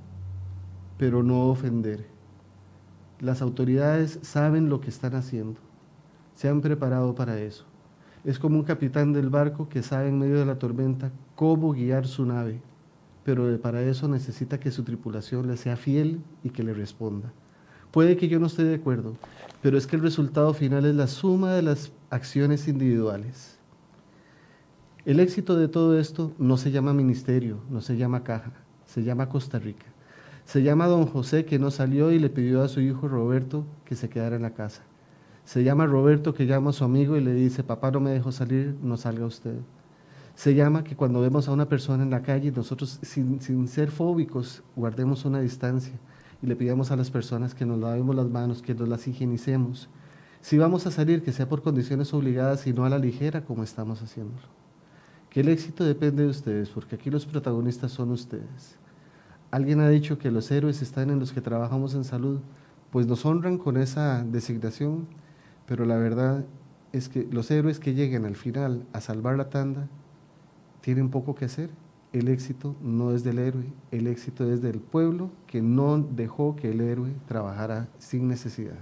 pero no ofender. Las autoridades saben lo que están haciendo, se han preparado para eso. Es como un capitán del barco que sabe en medio de la tormenta cómo guiar su nave, pero para eso necesita que su tripulación le sea fiel y que le responda. Puede que yo no esté de acuerdo, pero es que el resultado final es la suma de las acciones individuales. El éxito de todo esto no se llama ministerio, no se llama caja, se llama Costa Rica. Se llama don José que no salió y le pidió a su hijo Roberto que se quedara en la casa. Se llama Roberto que llama a su amigo y le dice, papá no me dejó salir, no salga usted. Se llama que cuando vemos a una persona en la calle, nosotros sin, sin ser fóbicos, guardemos una distancia y le pidamos a las personas que nos lavemos las manos, que nos las higienicemos. Si vamos a salir, que sea por condiciones obligadas y no a la ligera como estamos haciéndolo. Que el éxito depende de ustedes, porque aquí los protagonistas son ustedes. Alguien ha dicho que los héroes están en los que trabajamos en salud, pues nos honran con esa designación, pero la verdad es que los héroes que lleguen al final a salvar la tanda tienen poco que hacer el éxito no es del héroe, el éxito es del pueblo que no dejó que el héroe trabajara sin necesidad.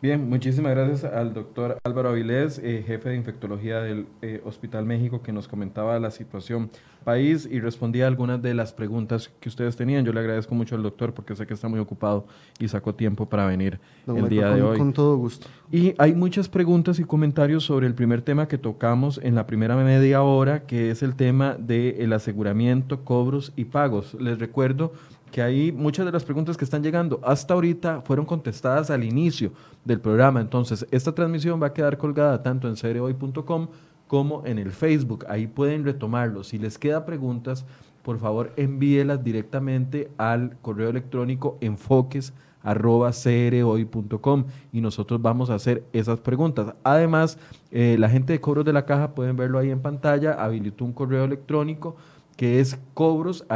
Bien, muchísimas gracias al doctor Álvaro Avilés, eh, jefe de infectología del eh, Hospital México, que nos comentaba la situación país y respondía algunas de las preguntas que ustedes tenían. Yo le agradezco mucho al doctor porque sé que está muy ocupado y sacó tiempo para venir el día de hoy.
Con todo gusto.
Y hay muchas preguntas y comentarios sobre el primer tema que tocamos en la primera media hora, que es el tema del aseguramiento, cobros y pagos. Les recuerdo que ahí muchas de las preguntas que están llegando hasta ahorita fueron contestadas al inicio del programa. Entonces, esta transmisión va a quedar colgada tanto en cereoy.com como en el Facebook. Ahí pueden retomarlo. Si les queda preguntas, por favor envíelas directamente al correo electrónico enfoques y nosotros vamos a hacer esas preguntas. Además, eh, la gente de cobros de la caja pueden verlo ahí en pantalla, habilitó un correo electrónico que es cobros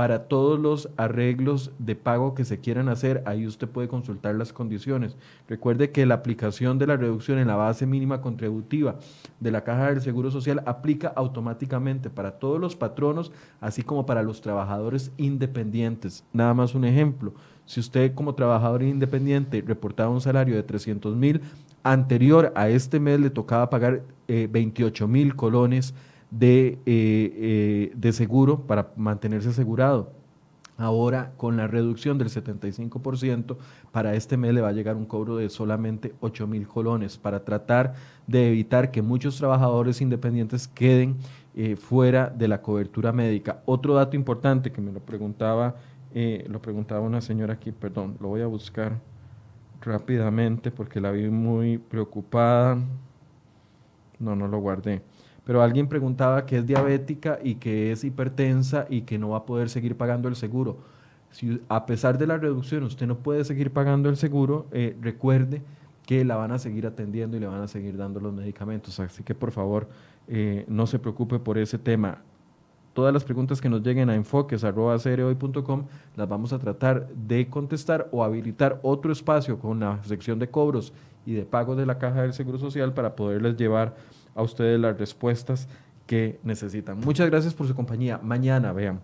para todos los arreglos de pago que se quieran hacer, ahí usted puede consultar las condiciones. Recuerde que la aplicación de la reducción en la base mínima contributiva de la Caja del Seguro Social aplica automáticamente para todos los patronos, así como para los trabajadores independientes. Nada más un ejemplo. Si usted como trabajador independiente reportaba un salario de 300 mil, anterior a este mes le tocaba pagar 28 eh, mil colones de, eh, eh, de seguro para mantenerse asegurado. Ahora, con la reducción del 75%, para este mes le va a llegar un cobro de solamente 8 mil colones para tratar de evitar que muchos trabajadores independientes queden fuera de la cobertura médica. Otro dato importante que me lo preguntaba, lo preguntaba una señora aquí, perdón, lo voy a buscar rápidamente porque la vi muy preocupada. No, no lo guardé. Pero alguien preguntaba que es diabética y que es hipertensa y que no va a poder seguir pagando el seguro. Si a pesar de la reducción usted no puede seguir pagando el seguro, eh, recuerde que la van a seguir atendiendo y le van a seguir dando los medicamentos. Así que por favor eh, no se preocupe por ese tema todas las preguntas que nos lleguen a enfoques.com las vamos a tratar de contestar o habilitar otro espacio con la sección de cobros y de pagos de la Caja del Seguro Social para poderles llevar a ustedes las respuestas que necesitan. Muchas gracias por su compañía. Mañana, vean.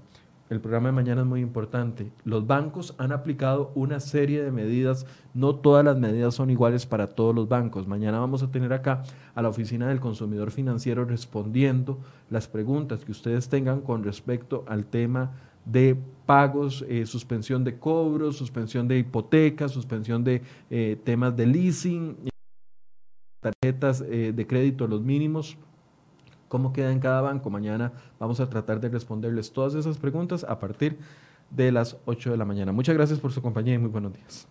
El programa de mañana es muy importante. Los bancos han aplicado una serie de medidas, no todas las medidas son iguales para todos los bancos. Mañana vamos a tener acá a la Oficina del Consumidor Financiero respondiendo las preguntas que ustedes tengan con respecto al tema de pagos, eh, suspensión de cobros, suspensión de hipotecas, suspensión de eh, temas de leasing, tarjetas eh, de crédito, los mínimos cómo queda en cada banco. Mañana vamos a tratar de responderles todas esas preguntas a partir de las 8 de la mañana. Muchas gracias por su compañía y muy buenos días.